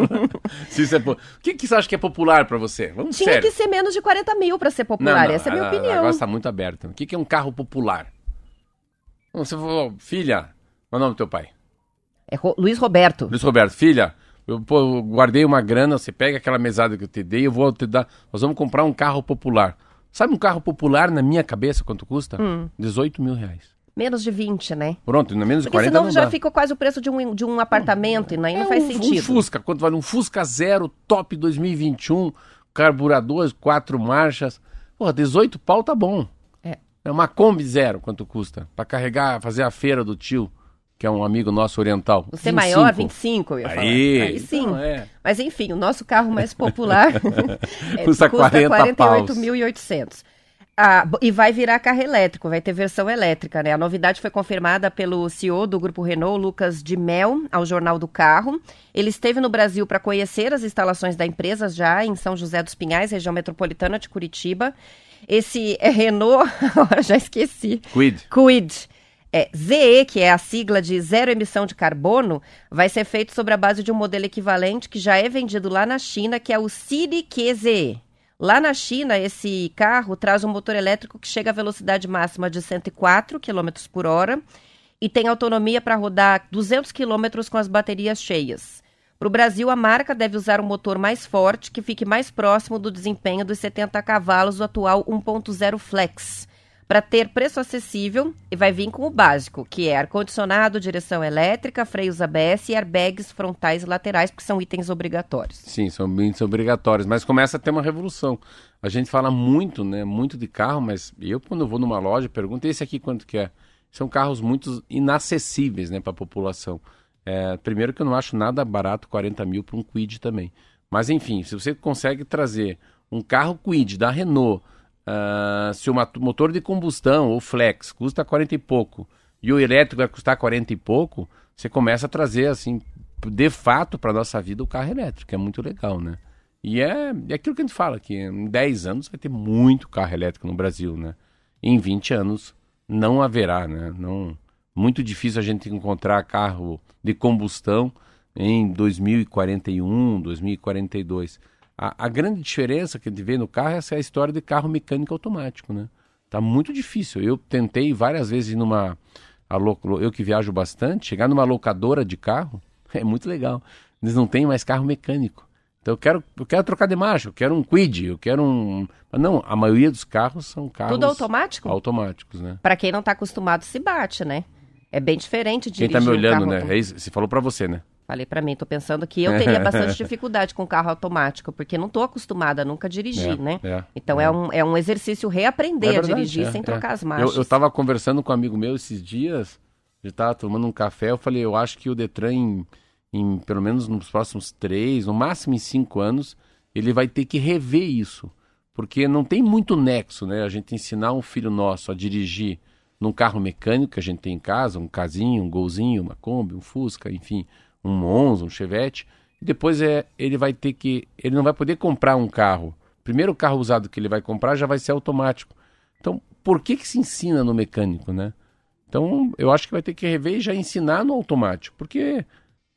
Se isso é po... O que, que você acha que é popular para você? Vamos Tinha sério. que ser menos de 40 mil para ser popular, não, não, essa é a minha opinião. Agora está muito aberto. O que, que é um carro popular? Você falou, filha, qual é o nome do teu pai? É Ro... Luiz Roberto. Luiz Roberto, filha, eu, pô, eu guardei uma grana, você pega aquela mesada que eu te dei, eu vou te dar, nós vamos comprar um carro popular. Sabe um carro popular na minha cabeça quanto custa? Hum. 18 mil reais. Menos de 20, né? Pronto, no menos de Porque 40 senão não já dá. fica quase o preço de um, de um apartamento e aí é não faz um, sentido. Um Fusca, quanto vale um Fusca Zero Top 2021, carburador, quatro marchas. Pô, 18 pau tá bom. É. É uma Kombi Zero, quanto custa? Para carregar, fazer a feira do tio, que é um amigo nosso oriental. Você 25. maior, 25, eu ia falar. Aí, Aí sim. Não, é. Mas enfim, o nosso carro mais popular é, custa, custa 48.800. Ah, e vai virar carro elétrico, vai ter versão elétrica, né? A novidade foi confirmada pelo CEO do grupo Renault, Lucas de Mel, ao Jornal do Carro. Ele esteve no Brasil para conhecer as instalações da empresa já em São José dos Pinhais, região metropolitana de Curitiba. Esse é Renault, já esqueci. Quid. Quid. É, ZE, que é a sigla de zero emissão de carbono, vai ser feito sobre a base de um modelo equivalente que já é vendido lá na China, que é o City QZE. Lá na China, esse carro traz um motor elétrico que chega à velocidade máxima de 104 km por hora e tem autonomia para rodar 200 quilômetros com as baterias cheias. Para o Brasil, a marca deve usar um motor mais forte que fique mais próximo do desempenho dos 70 cavalos do atual 1.0 Flex. Para ter preço acessível, vai vir com o básico, que é ar-condicionado, direção elétrica, freios ABS e airbags frontais e laterais, porque são itens obrigatórios. Sim, são itens obrigatórios, mas começa a ter uma revolução. A gente fala muito, né, muito de carro, mas eu quando vou numa loja pergunto esse aqui quanto que é. São carros muito inacessíveis, né, para a população. É, primeiro que eu não acho nada barato 40 mil para um Quid também. Mas enfim, se você consegue trazer um carro Quid da Renault Uh, se o motor de combustão ou flex custa 40 e pouco e o elétrico vai custar 40 e pouco, você começa a trazer assim, de fato, para nossa vida o carro elétrico, é muito legal, né? E é, é aquilo que a gente fala, que em 10 anos vai ter muito carro elétrico no Brasil, né? Em 20 anos não haverá, né? Não, muito difícil a gente encontrar carro de combustão em 2041, 2042. A, a, grande diferença que a gente vê no carro é essa é a história de carro mecânico automático, né? Tá muito difícil. Eu tentei várias vezes numa. Eu que viajo bastante, chegar numa locadora de carro é muito legal. Eles não têm mais carro mecânico. Então eu quero, eu quero trocar de marcha, eu quero um Quid, eu quero um. Mas não, a maioria dos carros são carros. Tudo automático? Automáticos, né? Para quem não está acostumado, se bate, né? É bem diferente de Quem está me olhando, um né? É isso, você falou para você, né? Falei para mim, tô pensando que eu teria bastante dificuldade com carro automático, porque não tô acostumada a nunca dirigir, é, né? É, então é. é. um, é um exercício reaprender verdade, a dirigir é, sem é. trocar as marchas. Eu, eu tava conversando com um amigo meu esses dias, eu tava tomando um café, eu falei, eu acho que o Detran, em, em pelo menos nos próximos três, no máximo em cinco anos, ele vai ter que rever isso. Porque não tem muito nexo, né? A gente ensinar um filho nosso a dirigir num carro mecânico que a gente tem em casa, um casinho, um golzinho, uma Kombi, um Fusca, enfim um Monza, um Chevette, e depois é, ele vai ter que. Ele não vai poder comprar um carro. O primeiro carro usado que ele vai comprar já vai ser automático. Então, por que, que se ensina no mecânico, né? Então, eu acho que vai ter que rever e já ensinar no automático, porque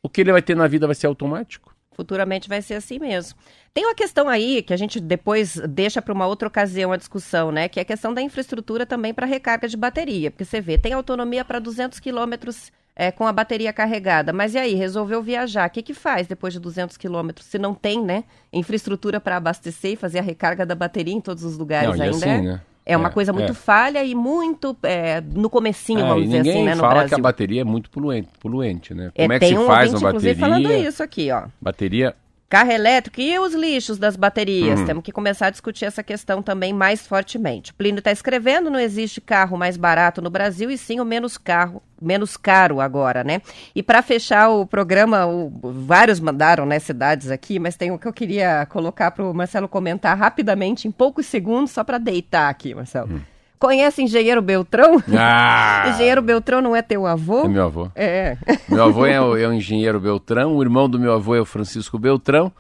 o que ele vai ter na vida vai ser automático. Futuramente vai ser assim mesmo. Tem uma questão aí que a gente depois deixa para uma outra ocasião a discussão, né? Que é a questão da infraestrutura também para recarga de bateria. Porque você vê, tem autonomia para 200 quilômetros é, com a bateria carregada. Mas e aí, resolveu viajar? O que, que faz depois de 200 quilômetros? Se não tem, né, infraestrutura para abastecer e fazer a recarga da bateria em todos os lugares não, ainda. Assim, é? Né? É uma é, coisa muito é. falha e muito é, no comecinho, é, vamos dizer assim, né, no fala Brasil. que a bateria é muito poluente, poluente né? Como é, que se um faz uma bateria? falando isso aqui, ó. Bateria Carro elétrico e os lixos das baterias. Uhum. Temos que começar a discutir essa questão também mais fortemente. Plínio está escrevendo, não existe carro mais barato no Brasil e sim o menos carro, menos caro agora, né? E para fechar o programa, o, vários mandaram né, cidades aqui, mas tem o que eu queria colocar para o Marcelo comentar rapidamente, em poucos segundos, só para deitar aqui, Marcelo. Uhum. Conhece Engenheiro Beltrão? Ah! engenheiro Beltrão não é teu avô? É meu avô. É. Meu avô é o, é o Engenheiro Beltrão, o irmão do meu avô é o Francisco Beltrão.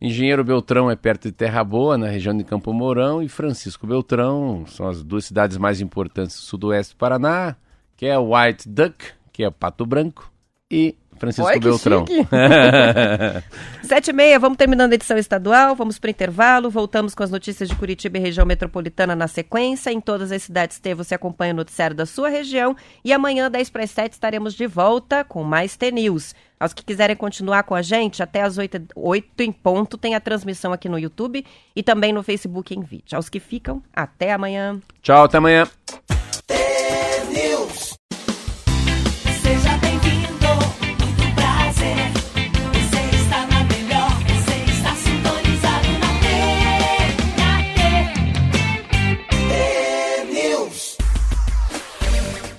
Engenheiro Beltrão é perto de Terra Boa, na região de Campo Mourão, e Francisco Beltrão são as duas cidades mais importantes do sudoeste do Paraná, que é White Duck, que é Pato Branco, e Francisco Oi, Beltrão. Sete e meia, vamos terminando a edição estadual, vamos para o intervalo, voltamos com as notícias de Curitiba e região metropolitana na sequência. Em todas as cidades T você acompanha o noticiário da sua região e amanhã, 10 para as 7, estaremos de volta com mais T-News. Aos que quiserem continuar com a gente, até as 8, 8 em ponto, tem a transmissão aqui no YouTube e também no Facebook em vídeo. Aos que ficam, até amanhã. Tchau, até amanhã.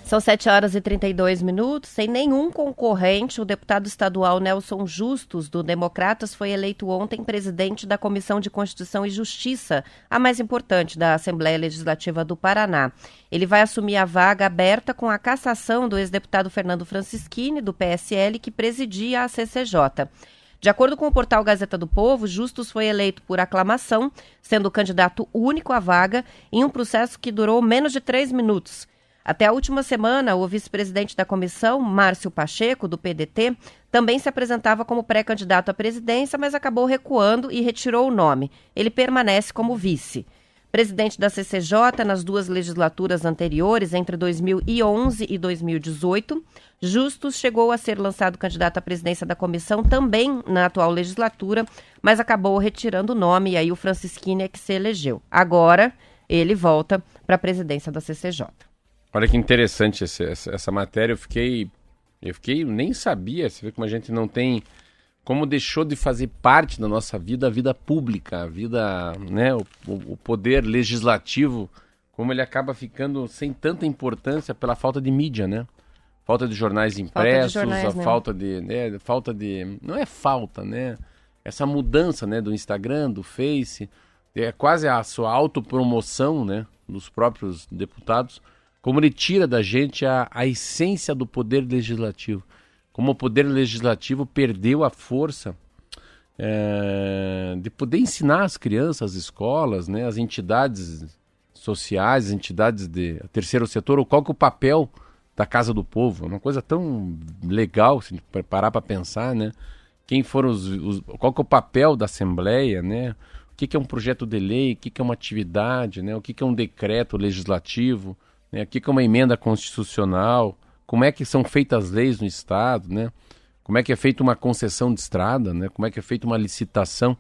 São 7 horas e 32 minutos. Sem nenhum concorrente, o deputado estadual Nelson Justus, do Democratas, foi eleito ontem presidente da Comissão de Constituição e Justiça, a mais importante da Assembleia Legislativa do Paraná. Ele vai assumir a vaga aberta com a cassação do ex-deputado Fernando Francischini, do PSL, que presidia a CCJ. De acordo com o portal Gazeta do Povo, Justus foi eleito por aclamação, sendo o candidato único à vaga, em um processo que durou menos de três minutos. Até a última semana, o vice-presidente da comissão, Márcio Pacheco, do PDT, também se apresentava como pré-candidato à presidência, mas acabou recuando e retirou o nome. Ele permanece como vice. Presidente da CCJ nas duas legislaturas anteriores, entre 2011 e 2018, Justus chegou a ser lançado candidato à presidência da comissão também na atual legislatura, mas acabou retirando o nome e aí o Francisquini é que se elegeu. Agora ele volta para a presidência da CCJ. Olha que interessante esse, essa, essa, matéria. Eu fiquei, eu fiquei, nem sabia. Você vê como a gente não tem, como deixou de fazer parte da nossa vida a vida pública, a vida, né, o, o poder legislativo, como ele acaba ficando sem tanta importância pela falta de mídia, né? Falta de jornais impressos, falta de jornais, a né? falta de, né, falta de, não é falta, né? Essa mudança, né, do Instagram, do Face, é quase a sua autopromoção, né, dos próprios deputados como ele tira da gente a, a essência do poder legislativo. Como o poder legislativo perdeu a força é, de poder ensinar as crianças, as escolas, né, as entidades sociais, entidades de terceiro setor, qual que é o papel da Casa do Povo. É uma coisa tão legal se parar para pensar, né? Quem foram os, os, qual que é o papel da Assembleia, né? O que, que é um projeto de lei, o que, que é uma atividade, né? O que, que é um decreto legislativo, né? O que é uma emenda constitucional? Como é que são feitas as leis no Estado? Né? Como é que é feita uma concessão de estrada? Né? Como é que é feita uma licitação?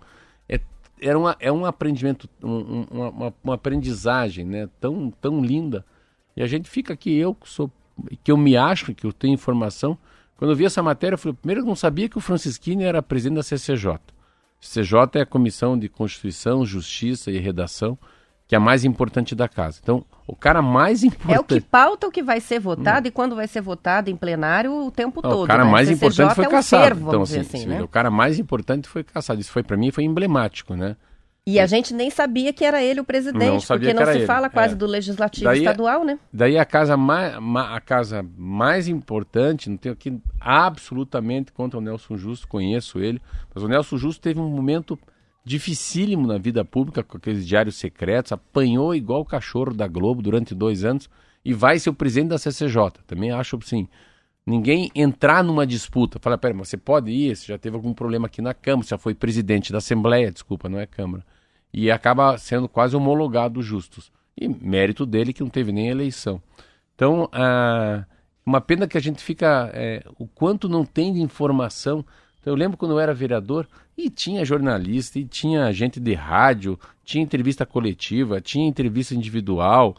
É, é, uma, é um aprendimento, um, uma, uma, aprendizagem né? tão, tão linda. E a gente fica aqui, eu que sou, que eu me acho, que eu tenho informação. Quando eu vi essa matéria, eu falei, primeiro eu não sabia que o Francisquini era presidente da CCJ. CCJ é a Comissão de Constituição, Justiça e Redação que é a mais importante da casa. Então, o cara mais importante. É o que pauta o que vai ser votado hum. e quando vai ser votado em plenário o tempo Não, todo. O cara né? mais importante foi é um caçado. Servo, então, assim, assim né? O cara mais importante foi caçado. Isso foi para mim foi emblemático, né? E a gente nem sabia que era ele o presidente, não porque não se ele. fala quase é. do legislativo daí, estadual, né? Daí a casa mais, a casa mais importante, não tenho aqui absolutamente contra o Nelson Justo, conheço ele, mas o Nelson Justo teve um momento dificílimo na vida pública com aqueles diários secretos, apanhou igual o cachorro da Globo durante dois anos e vai ser o presidente da CCJ. Também acho assim, ninguém entrar numa disputa, fala, pera, você pode ir, você já teve algum problema aqui na Câmara, você já foi presidente da Assembleia, desculpa, não é Câmara, e acaba sendo quase homologado justos. E mérito dele que não teve nem eleição. Então, ah, uma pena que a gente fica, é, o quanto não tem de informação eu lembro quando eu era vereador e tinha jornalista, e tinha gente de rádio, tinha entrevista coletiva, tinha entrevista individual.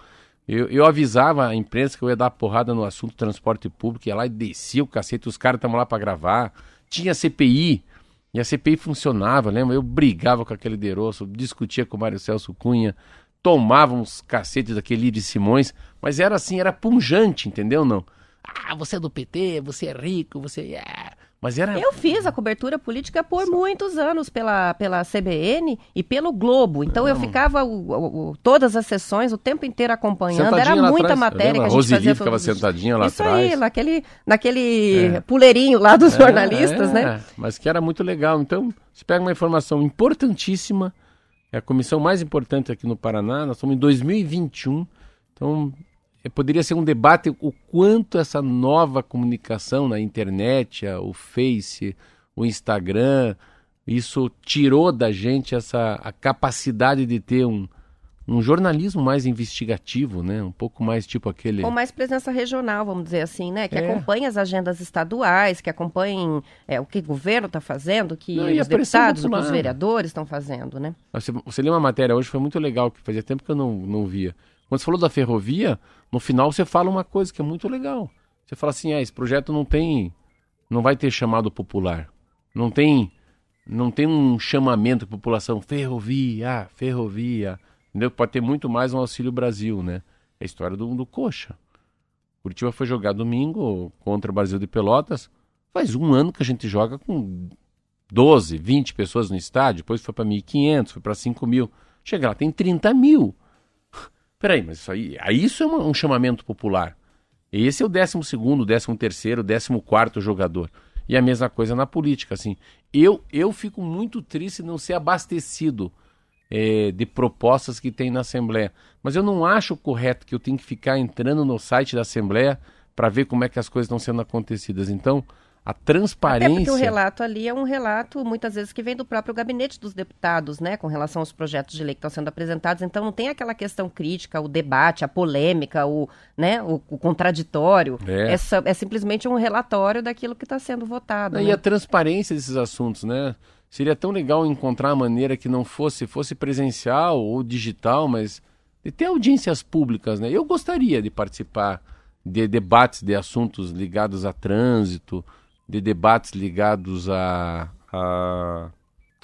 Eu, eu avisava a imprensa que eu ia dar porrada no assunto transporte público, ia lá e descia o cacete, os caras estavam lá para gravar. Tinha CPI, e a CPI funcionava, lembra? Eu brigava com aquele deroço, discutia com o Mário Celso Cunha, tomava uns cacetes daquele Iris Simões, mas era assim, era punjante, entendeu? Não. Ah, você é do PT, você é rico, você é. Mas era... Eu fiz a cobertura política por Só... muitos anos pela, pela CBN e pelo Globo. Então eu ficava o, o, todas as sessões o tempo inteiro acompanhando. Era muita matéria que a gente Roseli fazia. ficava sentadinha lá Isso atrás. Isso aí, naquele, naquele é. puleirinho lá dos é, jornalistas, é, né? Mas que era muito legal. Então, você pega uma informação importantíssima, é a comissão mais importante aqui no Paraná, nós estamos em 2021. Então, é, poderia ser um debate o quanto essa nova comunicação na internet, o Face, o Instagram, isso tirou da gente essa a capacidade de ter um, um jornalismo mais investigativo, né? Um pouco mais tipo aquele. Com mais presença regional, vamos dizer assim, né? Que é. acompanhe as agendas estaduais, que acompanhem é, o que o governo está fazendo, que Não, os deputados, o que os vereadores estão fazendo, né? Você, você leu uma matéria hoje, foi muito legal, que fazia tempo que eu não, não via. Quando você falou da ferrovia, no final você fala uma coisa que é muito legal. Você fala assim, ah, esse projeto não tem, não vai ter chamado popular, não tem, não tem um chamamento da população, ferrovia, ferrovia, entendeu? Pode ter muito mais um Auxílio Brasil, né? É a história do, do Coxa. Curitiba foi jogar domingo contra o Brasil de Pelotas. Faz um ano que a gente joga com 12, 20 pessoas no estádio, depois foi para 1.500, foi para 5 mil. Chega lá, tem 30 mil. Peraí, mas isso aí, isso é um, um chamamento popular. Esse é o décimo segundo, décimo terceiro, décimo quarto jogador. E a mesma coisa na política, assim. Eu, eu fico muito triste não ser abastecido é, de propostas que tem na Assembleia. Mas eu não acho correto que eu tenha que ficar entrando no site da Assembleia para ver como é que as coisas estão sendo acontecidas. Então, a transparência. Até porque o relato ali é um relato, muitas vezes, que vem do próprio gabinete dos deputados, né, com relação aos projetos de lei que estão sendo apresentados. Então, não tem aquela questão crítica, o debate, a polêmica, o, né, o, o contraditório. É. Essa, é simplesmente um relatório daquilo que está sendo votado. E né? a transparência desses assuntos, né? Seria tão legal encontrar a maneira que não fosse, fosse presencial ou digital, mas de ter audiências públicas, né? Eu gostaria de participar de debates de assuntos ligados a trânsito, de debates ligados à a,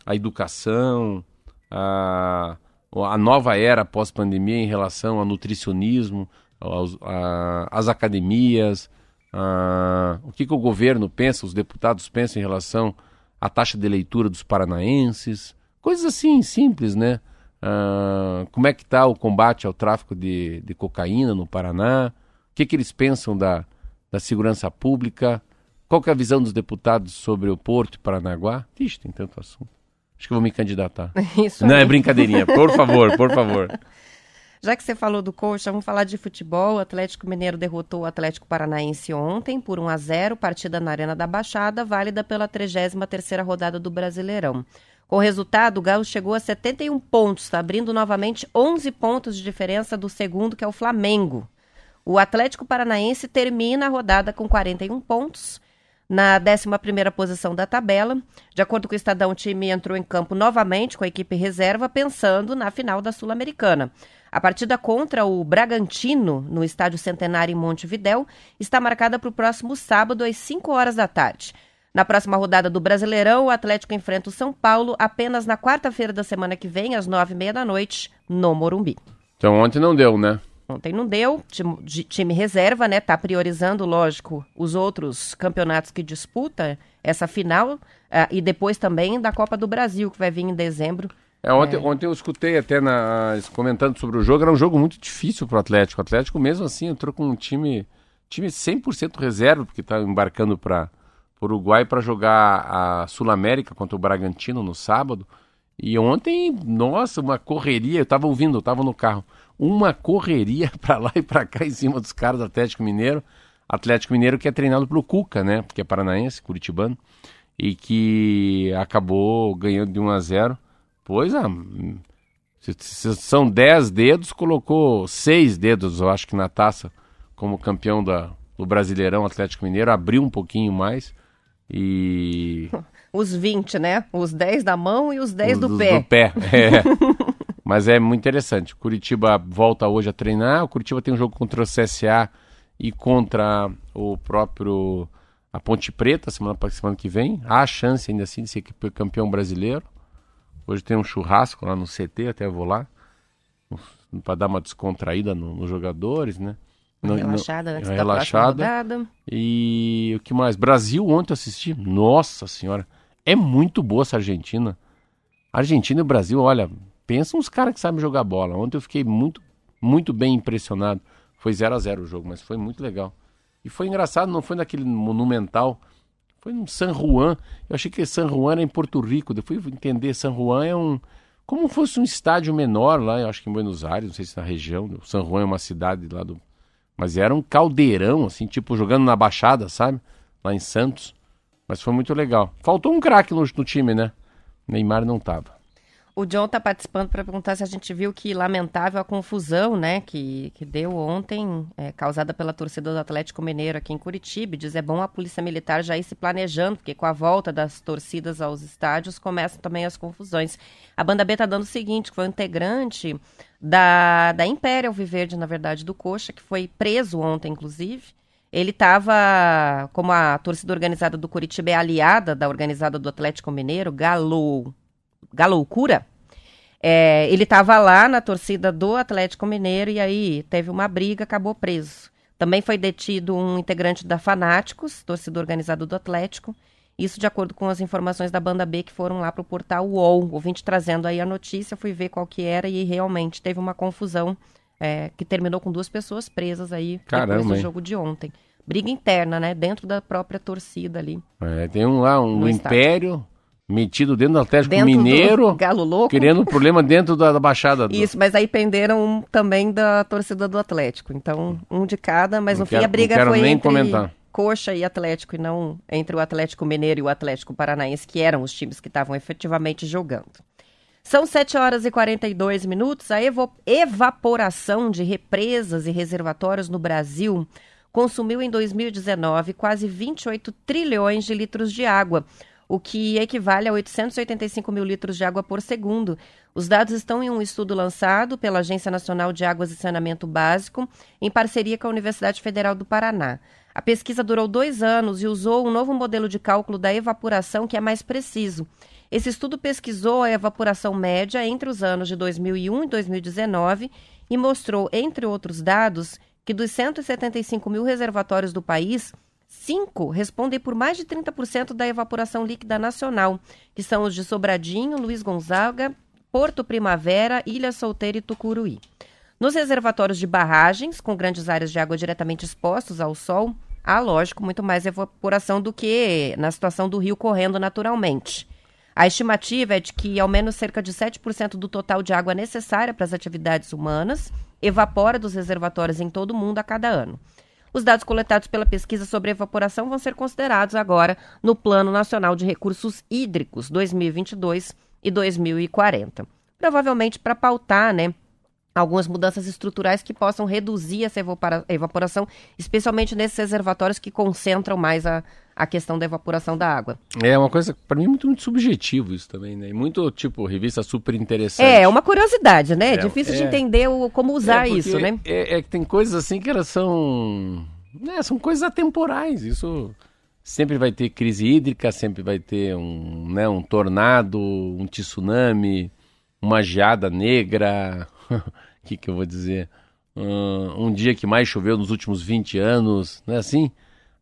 a, educação, a, a nova era pós-pandemia em relação ao nutricionismo, aos, a, às academias, a, o que, que o governo pensa, os deputados pensam em relação à taxa de leitura dos paranaenses, coisas assim simples, né? Uh, como é que está o combate ao tráfico de, de cocaína no Paraná? O que, que eles pensam da, da segurança pública? Qual é a visão dos deputados sobre o Porto e Paranaguá? Vixe, tem tanto assunto. Acho que vou me candidatar. Isso Não, é brincadeirinha. Por favor, por favor. Já que você falou do coxa, vamos falar de futebol. O Atlético Mineiro derrotou o Atlético Paranaense ontem por 1 a 0, partida na Arena da Baixada, válida pela 33ª rodada do Brasileirão. Com o resultado, o Galo chegou a 71 pontos, está abrindo novamente 11 pontos de diferença do segundo, que é o Flamengo. O Atlético Paranaense termina a rodada com 41 pontos na 11ª posição da tabela. De acordo com o Estadão, o time entrou em campo novamente com a equipe reserva, pensando na final da Sul-Americana. A partida contra o Bragantino, no Estádio Centenário em Montevidéu, está marcada para o próximo sábado, às 5 horas da tarde. Na próxima rodada do Brasileirão, o Atlético enfrenta o São Paulo apenas na quarta-feira da semana que vem, às nove e meia da noite, no Morumbi. Então ontem não deu, né? Ontem não deu, time, time reserva, né? Tá priorizando, lógico, os outros campeonatos que disputa essa final uh, e depois também da Copa do Brasil, que vai vir em dezembro. É, ontem, é... ontem eu escutei até na, comentando sobre o jogo, era um jogo muito difícil para o Atlético. O Atlético, mesmo assim, entrou com um time, time 100% reserva, porque está embarcando para o Uruguai para jogar a Sul-América contra o Bragantino no sábado. E ontem, nossa, uma correria, eu estava ouvindo, eu estava no carro uma correria para lá e para cá em cima dos caras do Atlético Mineiro. Atlético Mineiro que é treinado pelo Cuca, né? Porque é paranaense, curitibano, e que acabou ganhando de 1 a 0. Pois é, são 10 dedos, colocou 6 dedos, eu acho que na taça, como campeão da, do Brasileirão Atlético Mineiro, abriu um pouquinho mais e os 20, né? Os 10 da mão e os 10 os, do pé. Do pé, é. Mas é muito interessante. O Curitiba volta hoje a treinar. O Curitiba tem um jogo contra o CSA e contra o próprio a Ponte Preta semana, semana que vem. Há a chance ainda assim de ser campeão brasileiro. Hoje tem um churrasco lá no CT, até vou lá. Para dar uma descontraída nos no jogadores, né? Relaxada antes relaxada. da rodada. E o que mais? Brasil ontem eu assisti. Nossa senhora. É muito boa essa Argentina. Argentina e Brasil, olha, pensa uns caras que sabem jogar bola. Ontem eu fiquei muito, muito bem impressionado. Foi 0 a 0 o jogo, mas foi muito legal. E foi engraçado, não foi naquele monumental, foi no San Juan. Eu achei que San Juan era em Porto Rico. Depois fui entender, San Juan é um como fosse um estádio menor lá, eu acho que em Buenos Aires, não sei se na região. San Juan é uma cidade lá do mas era um caldeirão assim, tipo jogando na Baixada, sabe? Lá em Santos. Mas foi muito legal. Faltou um craque no, no time, né? Neymar não tava. O John está participando para perguntar se a gente viu que lamentável a confusão, né, que, que deu ontem, é, causada pela torcida do Atlético Mineiro aqui em Curitiba. Diz é bom a polícia militar já ir se planejando, porque com a volta das torcidas aos estádios começam também as confusões. A banda B está dando o seguinte, que foi um integrante da, da Imperial Viverde, na verdade, do Coxa, que foi preso ontem, inclusive. Ele estava, como a torcida organizada do Curitiba é aliada da organizada do Atlético Mineiro, Galo Galoucura, é, ele estava lá na torcida do Atlético Mineiro e aí teve uma briga, acabou preso. Também foi detido um integrante da Fanáticos, torcida organizada do Atlético. Isso de acordo com as informações da banda B que foram lá para o portal UOL. Ouvinte trazendo aí a notícia, fui ver qual que era e realmente teve uma confusão é, que terminou com duas pessoas presas aí Caramba, depois do hein? jogo de ontem. Briga interna, né? Dentro da própria torcida ali. É, tem um lá, um Império, metido dentro do Atlético dentro Mineiro, Galo Louco. criando problema dentro da, da Baixada. Do... Isso, mas aí penderam um, também da torcida do Atlético. Então, um de cada, mas não no quero, fim a briga foi nem entre comentar. Coxa e Atlético e não entre o Atlético Mineiro e o Atlético Paranaense, que eram os times que estavam efetivamente jogando. São 7 horas e 42 minutos. A evaporação de represas e reservatórios no Brasil consumiu em 2019 quase 28 trilhões de litros de água, o que equivale a 885 mil litros de água por segundo. Os dados estão em um estudo lançado pela Agência Nacional de Águas e Saneamento Básico, em parceria com a Universidade Federal do Paraná. A pesquisa durou dois anos e usou um novo modelo de cálculo da evaporação que é mais preciso. Esse estudo pesquisou a evaporação média entre os anos de 2001 e 2019 e mostrou, entre outros dados, que dos 175 mil reservatórios do país, cinco respondem por mais de 30% da evaporação líquida nacional, que são os de Sobradinho, Luiz Gonzaga, Porto Primavera, Ilha Solteira e Tucuruí. Nos reservatórios de barragens, com grandes áreas de água diretamente expostos ao sol, há, lógico, muito mais evaporação do que na situação do rio correndo naturalmente. A estimativa é de que ao menos cerca de 7% do total de água necessária para as atividades humanas evapora dos reservatórios em todo o mundo a cada ano. Os dados coletados pela pesquisa sobre evaporação vão ser considerados agora no Plano Nacional de Recursos Hídricos 2022 e 2040. Provavelmente para pautar, né, algumas mudanças estruturais que possam reduzir essa evaporação, especialmente nesses reservatórios que concentram mais a, a questão da evaporação da água. É uma coisa, para mim, muito, muito subjetivo isso também, né? muito, tipo, revista super interessante. É, uma curiosidade, né? É, Difícil é, de entender o, como usar é isso, né? É, é, que tem coisas assim que elas são... Né, são coisas atemporais, isso... Sempre vai ter crise hídrica, sempre vai ter um, né, um tornado, um tsunami, uma geada negra, que, que eu vou dizer? Um, um dia que mais choveu nos últimos 20 anos, não é assim?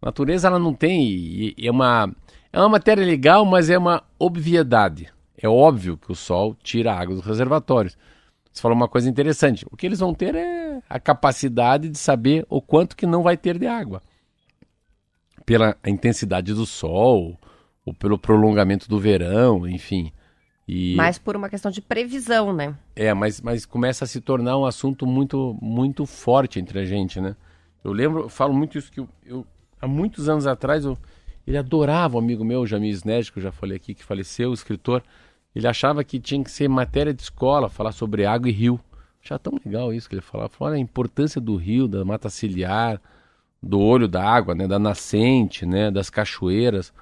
Natureza ela não tem. É uma, é uma matéria legal, mas é uma obviedade. É óbvio que o sol tira a água dos reservatórios. Você falou uma coisa interessante. O que eles vão ter é a capacidade de saber o quanto que não vai ter de água. Pela intensidade do sol, ou pelo prolongamento do verão, enfim. E... Mais por uma questão de previsão, né? É, mas, mas começa a se tornar um assunto muito, muito forte entre a gente, né? Eu lembro, eu falo muito isso que eu, eu há muitos anos atrás, eu, ele adorava um amigo meu, Jamil Sned, que eu já falei aqui, que faleceu, o escritor. Ele achava que tinha que ser matéria de escola, falar sobre água e rio. Achava tão legal isso que ele falava. Falava a importância do rio, da mata ciliar, do olho da água, né, da nascente, né, das cachoeiras.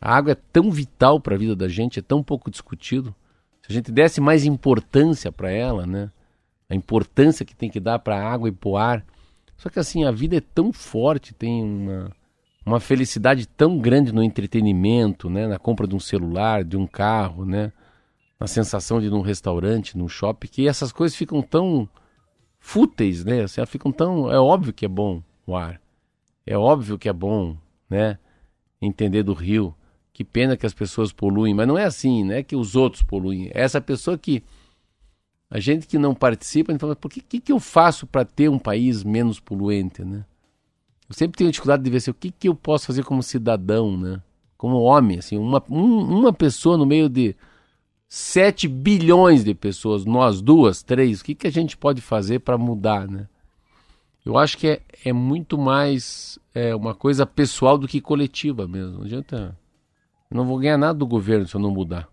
A água é tão vital para a vida da gente, é tão pouco discutido. Se a gente desse mais importância para ela, né, a importância que tem que dar para a água e para o ar, só que assim, a vida é tão forte, tem uma, uma felicidade tão grande no entretenimento, né? Na compra de um celular, de um carro, né? Na sensação de ir num restaurante, num shopping, que essas coisas ficam tão fúteis, né? Assim, ficam tão... É óbvio que é bom o ar. É óbvio que é bom, né? Entender do rio. Que pena que as pessoas poluem, mas não é assim, né? Que os outros poluem. É essa pessoa que a gente que não participa, a gente fala, por que, que, que eu faço para ter um país menos poluente, né? Eu sempre tenho dificuldade de ver assim, o que, que eu posso fazer como cidadão, né? Como homem, assim, uma, um, uma pessoa no meio de 7 bilhões de pessoas, nós duas, três, o que, que a gente pode fazer para mudar, né? Eu acho que é, é muito mais é, uma coisa pessoal do que coletiva mesmo. Não adianta. Eu não vou ganhar nada do governo se eu não mudar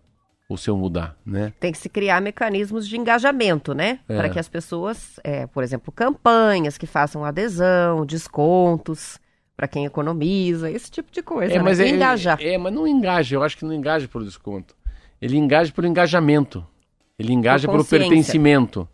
ou se eu mudar, né? Tem que se criar mecanismos de engajamento, né? É. Para que as pessoas, é, por exemplo, campanhas que façam adesão, descontos para quem economiza, esse tipo de coisa. É, né? mas é, engajar. É, mas não engaja. Eu acho que não engaja pelo desconto. Ele engaja pelo engajamento. Ele engaja pelo pertencimento.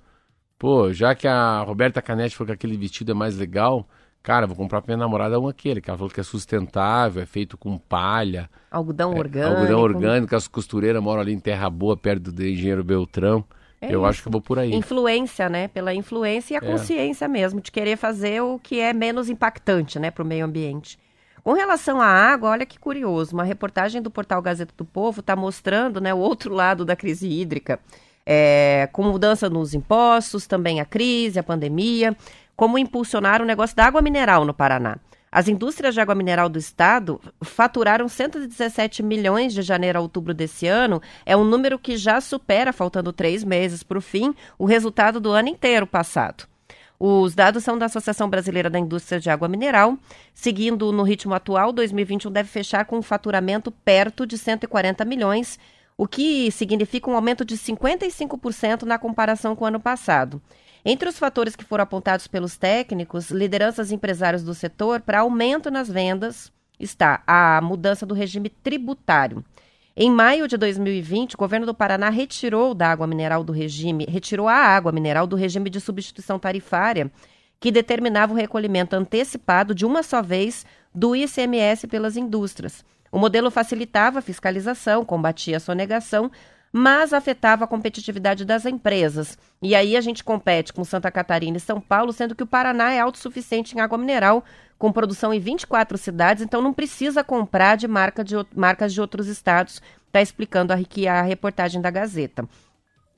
Pô, já que a Roberta Canetti falou que aquele vestido é mais legal, Cara, vou comprar pra minha namorada um aquele, que ela falou que é sustentável, é feito com palha. Algodão é, orgânico. Algodão orgânico, as costureiras moram ali em Terra Boa, perto do engenheiro Beltrão. É eu isso. acho que eu vou por aí. Influência, né? Pela influência e a é. consciência mesmo, de querer fazer o que é menos impactante, né, para o meio ambiente. Com relação à água, olha que curioso, uma reportagem do portal Gazeta do Povo está mostrando né, o outro lado da crise hídrica, é, com mudança nos impostos, também a crise, a pandemia como impulsionar o negócio da água mineral no Paraná. As indústrias de água mineral do estado faturaram 117 milhões de janeiro a outubro desse ano. É um número que já supera, faltando três meses para o fim, o resultado do ano inteiro passado. Os dados são da Associação Brasileira da Indústria de Água Mineral. Seguindo no ritmo atual, 2021 deve fechar com um faturamento perto de 140 milhões, o que significa um aumento de 55% na comparação com o ano passado. Entre os fatores que foram apontados pelos técnicos, lideranças e empresários do setor para aumento nas vendas está a mudança do regime tributário. Em maio de 2020, o governo do Paraná retirou da água mineral do regime, retirou a água mineral do regime de substituição tarifária, que determinava o recolhimento antecipado de uma só vez do ICMS pelas indústrias. O modelo facilitava a fiscalização, combatia a sonegação, mas afetava a competitividade das empresas. E aí a gente compete com Santa Catarina e São Paulo, sendo que o Paraná é autossuficiente em água mineral, com produção em 24 cidades, então não precisa comprar de, marca de marcas de outros estados, está explicando a reportagem da Gazeta.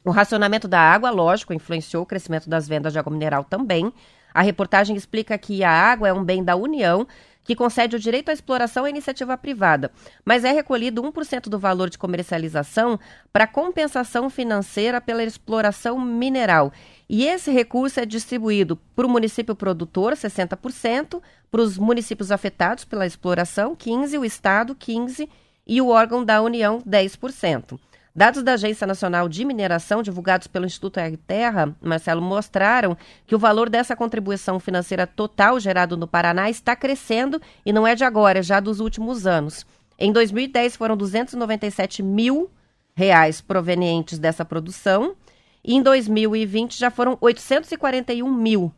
O racionamento da água, lógico, influenciou o crescimento das vendas de água mineral também. A reportagem explica que a água é um bem da União que concede o direito à exploração à iniciativa privada, mas é recolhido 1% do valor de comercialização para compensação financeira pela exploração mineral. E esse recurso é distribuído para o município produtor, 60%, para os municípios afetados pela exploração, 15%, o Estado, 15% e o órgão da União, 10%. Dados da Agência Nacional de Mineração, divulgados pelo Instituto Terra, Marcelo, mostraram que o valor dessa contribuição financeira total gerado no Paraná está crescendo e não é de agora, é já dos últimos anos. Em 2010 foram 297 mil reais provenientes dessa produção e em 2020 já foram 841 mil.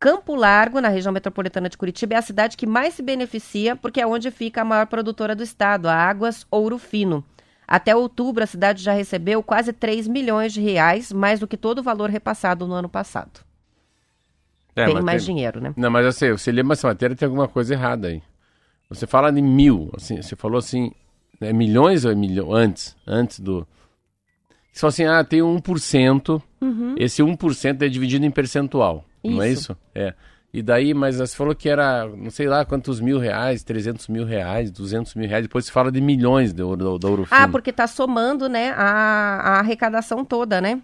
Campo Largo, na região metropolitana de Curitiba, é a cidade que mais se beneficia porque é onde fica a maior produtora do estado, a Águas Ouro Fino. Até outubro, a cidade já recebeu quase 3 milhões de reais, mais do que todo o valor repassado no ano passado. É, tem mais tem... dinheiro, né? Não, mas assim, você lê essa matéria, tem alguma coisa errada aí. Você fala de mil, assim, você falou assim, né, milhões ou é milhão, antes, antes do... Falou assim, ah, tem 1%, uhum. esse 1% é dividido em percentual, isso. não é isso? É. E daí, mas você falou que era, não sei lá quantos mil reais, 300 mil reais, 200 mil reais. Depois se fala de milhões do, do, do ouro fino. Ah, porque está somando, né, a, a arrecadação toda, né?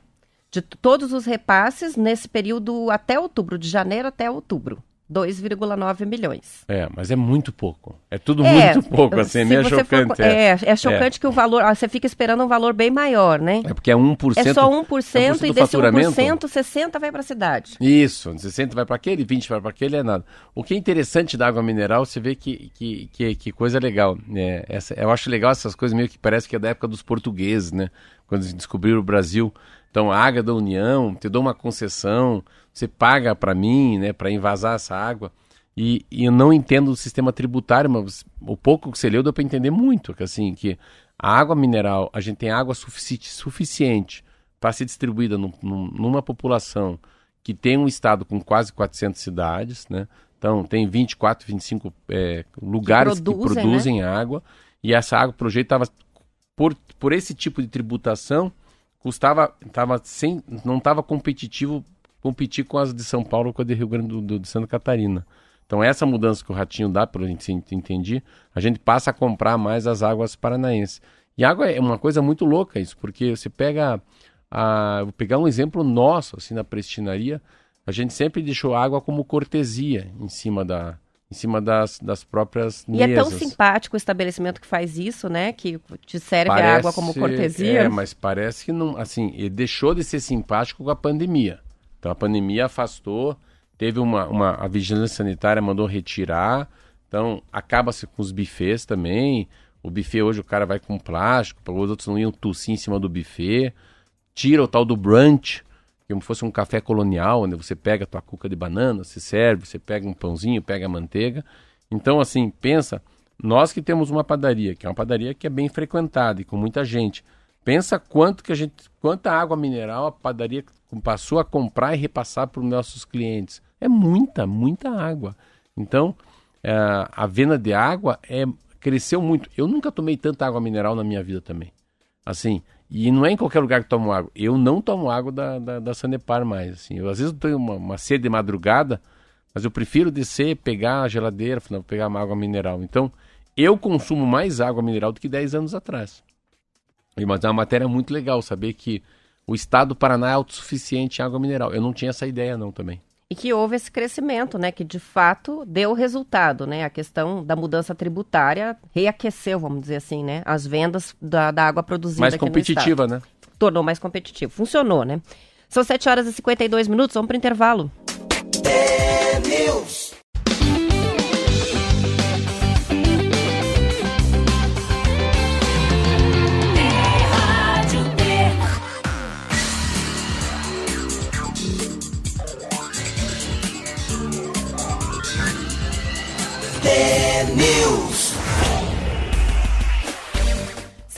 De todos os repasses nesse período até outubro, de janeiro até outubro. 2,9 milhões. É, mas é muito pouco. É tudo é, muito pouco, assim, é meio chocante. For, é. é, é chocante é. que o valor, ah, você fica esperando um valor bem maior, né? É porque é 1%. É só 1%, 1% e desse 1%, 60 vai para a cidade. Isso, 60 vai para aquele, 20 vai para aquele, é nada. O que é interessante da água mineral, você vê que, que, que, que coisa legal. Né? Essa, eu acho legal essas coisas meio que parece que é da época dos portugueses, né? Quando eles descobriram o Brasil. Então, a água da União, te dou uma concessão, você paga para mim, né, para invasar essa água. E, e, eu não entendo o sistema tributário, mas o pouco que você leu deu para entender muito, que assim, que a água mineral, a gente tem água sufici suficiente para ser distribuída no, no, numa população que tem um estado com quase 400 cidades, né? Então, tem 24, 25 é, lugares que produzem, que produzem né? água, e essa água, o projeto estava, por, por esse tipo de tributação, custava, tava sem, não estava competitivo competir com as de São Paulo com a de Rio Grande do, do de Santa Catarina. Então essa mudança que o Ratinho dá, pelo que entendi, a gente passa a comprar mais as águas paranaenses. E água é uma coisa muito louca isso, porque você pega a, vou pegar um exemplo nosso assim na prestinaria, a gente sempre deixou água como cortesia em cima da em cima das, das próprias mesas. E é tão simpático o estabelecimento que faz isso, né? Que te serve parece, a água como cortesia. É, mas parece que não, assim, ele deixou de ser simpático com a pandemia. Então a pandemia afastou, teve uma, uma a vigilância sanitária mandou retirar, então acaba-se com os bufês também. O buffet hoje o cara vai com plástico, os outros não iam tossir em cima do buffet. Tira o tal do brunch, como fosse um café colonial, onde você pega a tua cuca de banana, se serve, você pega um pãozinho, pega a manteiga. Então, assim, pensa, nós que temos uma padaria, que é uma padaria que é bem frequentada e com muita gente, pensa quanto que a gente, quanta água mineral a padaria passou a comprar e repassar para os nossos clientes. É muita, muita água. Então, é, a venda de água é, cresceu muito. Eu nunca tomei tanta água mineral na minha vida também. Assim, e não é em qualquer lugar que tomo água. Eu não tomo água da, da, da Sanepar mais. Assim. Eu, às vezes eu tenho uma, uma sede de madrugada, mas eu prefiro descer, pegar a geladeira, pegar uma água mineral. Então, eu consumo mais água mineral do que 10 anos atrás. Mas é uma matéria muito legal saber que o estado do Paraná é autossuficiente em água mineral. Eu não tinha essa ideia não também. e que houve esse crescimento, né, que de fato deu resultado, né, a questão da mudança tributária reaqueceu, vamos dizer assim, né, as vendas da, da água produzida Mais aqui competitiva, né? Tornou mais competitivo, funcionou, né. São 7 horas e 52 minutos, vamos para o intervalo.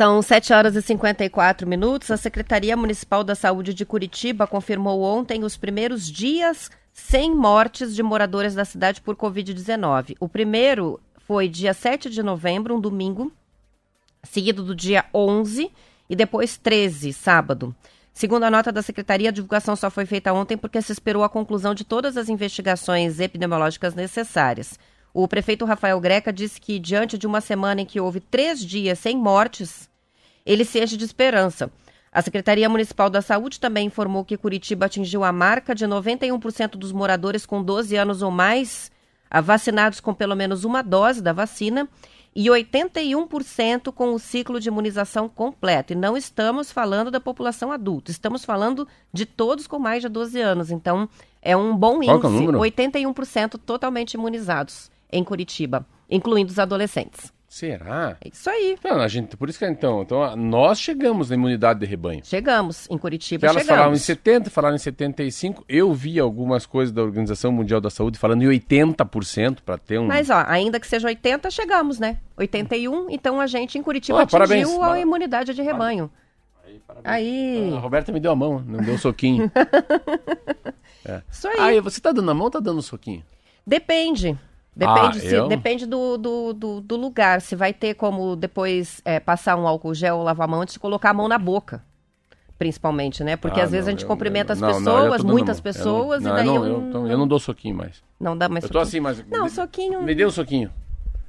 São 7 horas e 54 minutos. A Secretaria Municipal da Saúde de Curitiba confirmou ontem os primeiros dias sem mortes de moradores da cidade por Covid-19. O primeiro foi dia 7 de novembro, um domingo, seguido do dia 11 e depois 13, sábado. Segundo a nota da Secretaria, a divulgação só foi feita ontem porque se esperou a conclusão de todas as investigações epidemiológicas necessárias. O prefeito Rafael Greca disse que, diante de uma semana em que houve três dias sem mortes, ele se enche de esperança. A Secretaria Municipal da Saúde também informou que Curitiba atingiu a marca de 91% dos moradores com 12 anos ou mais vacinados com pelo menos uma dose da vacina e 81% com o ciclo de imunização completo. E não estamos falando da população adulta, estamos falando de todos com mais de 12 anos. Então, é um bom é índice, número? 81% totalmente imunizados em Curitiba, incluindo os adolescentes. Será? É isso aí. Não, a gente, por isso que então, então nós chegamos na imunidade de rebanho. Chegamos em Curitiba, Elas falaram em chegamos. 70, falaram em 75. Eu vi algumas coisas da Organização Mundial da Saúde falando em 80% para ter um. Mas, ó, ainda que seja 80, chegamos, né? 81, então a gente em Curitiba Ah, parabéns. atingiu a Mara- imunidade de rebanho. Aí, A Roberta me deu a mão, não deu um soquinho. isso aí. e você tá dando a mão ou tá dando um soquinho? Depende. Depende, Ah, se- depende do, do, do, do lugar. Se vai ter como depois é, passar um álcool gel ou lavar a mão antes de colocar a mão na boca. Principalmente, né? Porque Ah, às vezes não, a gente eu- cumprimenta eu- as não, não, pessoas, tô dando muitas pessoas, eu não, e daí eu eu, não, eu, não dou soquinho mais. não dá mais Eu tô soquinho. assim, mas. Não, me- soquinho- Me dê um soquinho.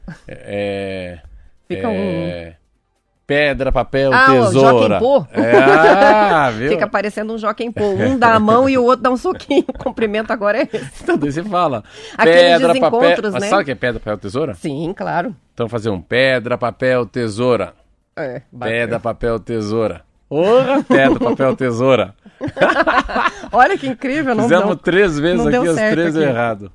É. Fica um- é, Pedra, papel, Ah, o tesoura. Pô. É, ah, viu? Fica parecendo um Joaquim Pô. Um dá a mão e o outro dá um soquinho. O cumprimento agora é esse. Então, daí você fala. Aqueles pedra, papel. Mas né? sabe o que é pedra, papel, tesoura? Sim, claro. Então fazer um pedra, papel, tesoura. É, bacana. Pedra, papel, tesoura. Porra, pedra, papel, tesoura. Olha que incrível, não Fizemos deu. três vezes aqui, os três aqui. errado.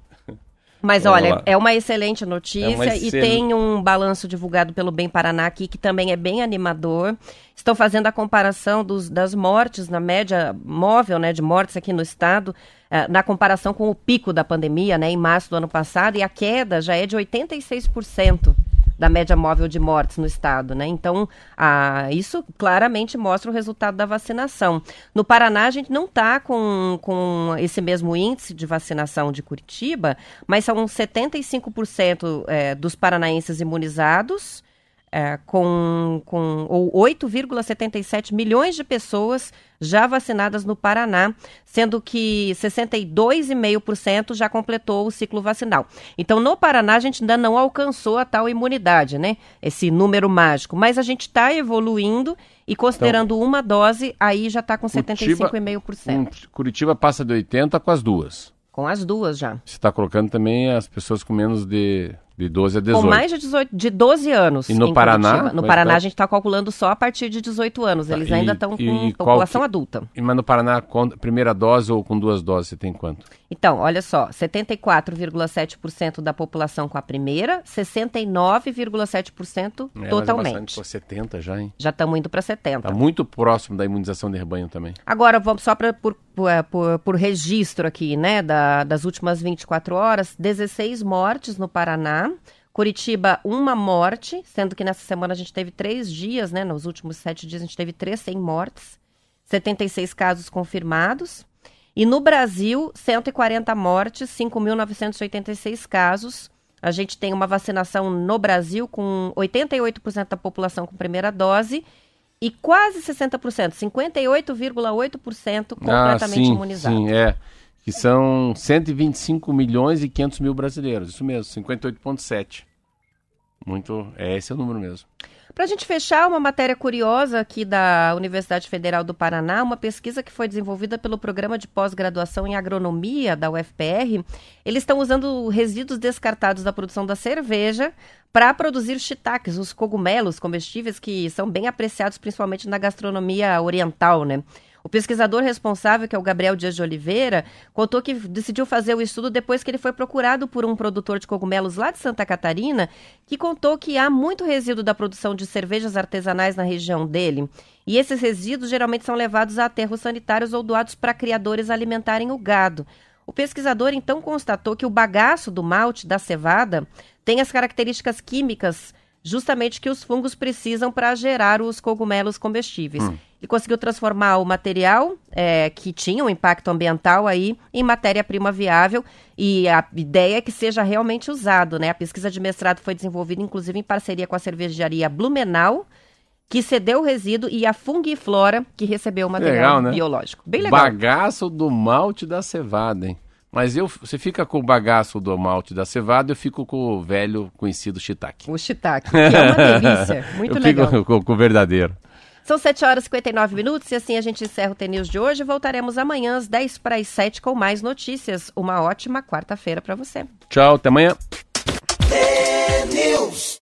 Mas Vamos olha, lá. é uma excelente notícia É uma e tem um balanço divulgado pelo Bem Paraná aqui que também é bem animador. Estão fazendo a comparação dos, das mortes na média móvel né, de mortes aqui no estado, eh, na comparação com o pico da pandemia, né, em março do ano passado, e a queda já é de 86% da média móvel de mortes no estado, né? Então, ah, isso claramente mostra o resultado da vacinação. No Paraná, a gente não está com, com esse mesmo índice de vacinação de Curitiba, mas são 75% eh, dos paranaenses imunizados, é, com, com ou 8,77 milhões de pessoas já vacinadas no Paraná, sendo que 62,5% já completou o ciclo vacinal. Então, no Paraná, a gente ainda não alcançou a tal imunidade, né? Esse número mágico. Mas a gente está evoluindo e considerando uma dose, aí já está com Curitiba- 75,5%. Um, Curitiba passa de 80 com as duas. Com as duas já. Você está colocando também as pessoas com menos de, de 12 a 18. Com mais de, 18, de 12 anos. E no Paraná? Curitiba. No Paraná, tá? a gente está calculando só a partir de 18 anos. Eles Tá, ainda estão com população que- adulta. E, Mas no Paraná, com- primeira dose ou com duas doses, você tem quanto? Então, olha só, 74,7% da população com a primeira, 69,7% É, mas é totalmente. bastante, pô, 70 já, hein? Já estamos indo para 70. Tá muito próximo da imunização de rebanho também. Agora, vamos só pra, por, por, é, por- por registro aqui, né, da- das últimas 24 horas, 16 mortes no Paraná. Curitiba, uma morte, sendo que nessa semana a gente teve três dias, né, nos últimos sete dias a gente teve três sem mortes, 76 casos confirmados. E no Brasil, 140 mortes, 5.986 casos. A gente tem uma vacinação no Brasil com 88% da população com primeira dose e quase 60%, 58,8% completamente ah, sim, imunizado. Sim, é. Que são 125 milhões e 500 mil brasileiros. Isso mesmo, 58,7. Muito. É, esse é o número mesmo. Para a gente fechar, uma matéria curiosa aqui da Universidade Federal do Paraná, uma pesquisa que foi desenvolvida pelo programa de pós-graduação em agronomia da UFPR. Eles estão usando resíduos descartados da produção da cerveja para produzir shiitakes, os cogumelos comestíveis que são bem apreciados principalmente na gastronomia oriental, né? O pesquisador responsável, que é o Gabriel Dias de Oliveira, contou que decidiu fazer o estudo depois que ele foi procurado por um produtor de cogumelos lá de Santa Catarina, que contou que há muito resíduo da produção de cervejas artesanais na região dele. E esses resíduos geralmente são levados a aterros sanitários ou doados para criadores alimentarem o gado. O pesquisador então constatou que o bagaço do malte da cevada tem as características químicas justamente que os fungos precisam para gerar os cogumelos comestíveis. Hum. E conseguiu transformar o material é, que tinha um impacto ambiental aí em matéria-prima viável e a ideia é que seja realmente usado, né? A pesquisa de mestrado foi desenvolvida inclusive em parceria com a cervejaria Blumenau, que cedeu o resíduo, e a Fungiflora, que recebeu o material legal, né? biológico. Bem legal. Bagaço do malte da cevada, hein? Mas eu, você fica com o bagaço do malte da cevada, eu fico com o velho conhecido shiitake. O shiitake, que é uma delícia, muito eu legal. Fico com, com o verdadeiro. São 7 horas e 59 minutos e assim a gente encerra o TNews de hoje. Voltaremos amanhã às 10 para as 7 com mais notícias. Uma ótima quarta-feira para você. Tchau, até amanhã.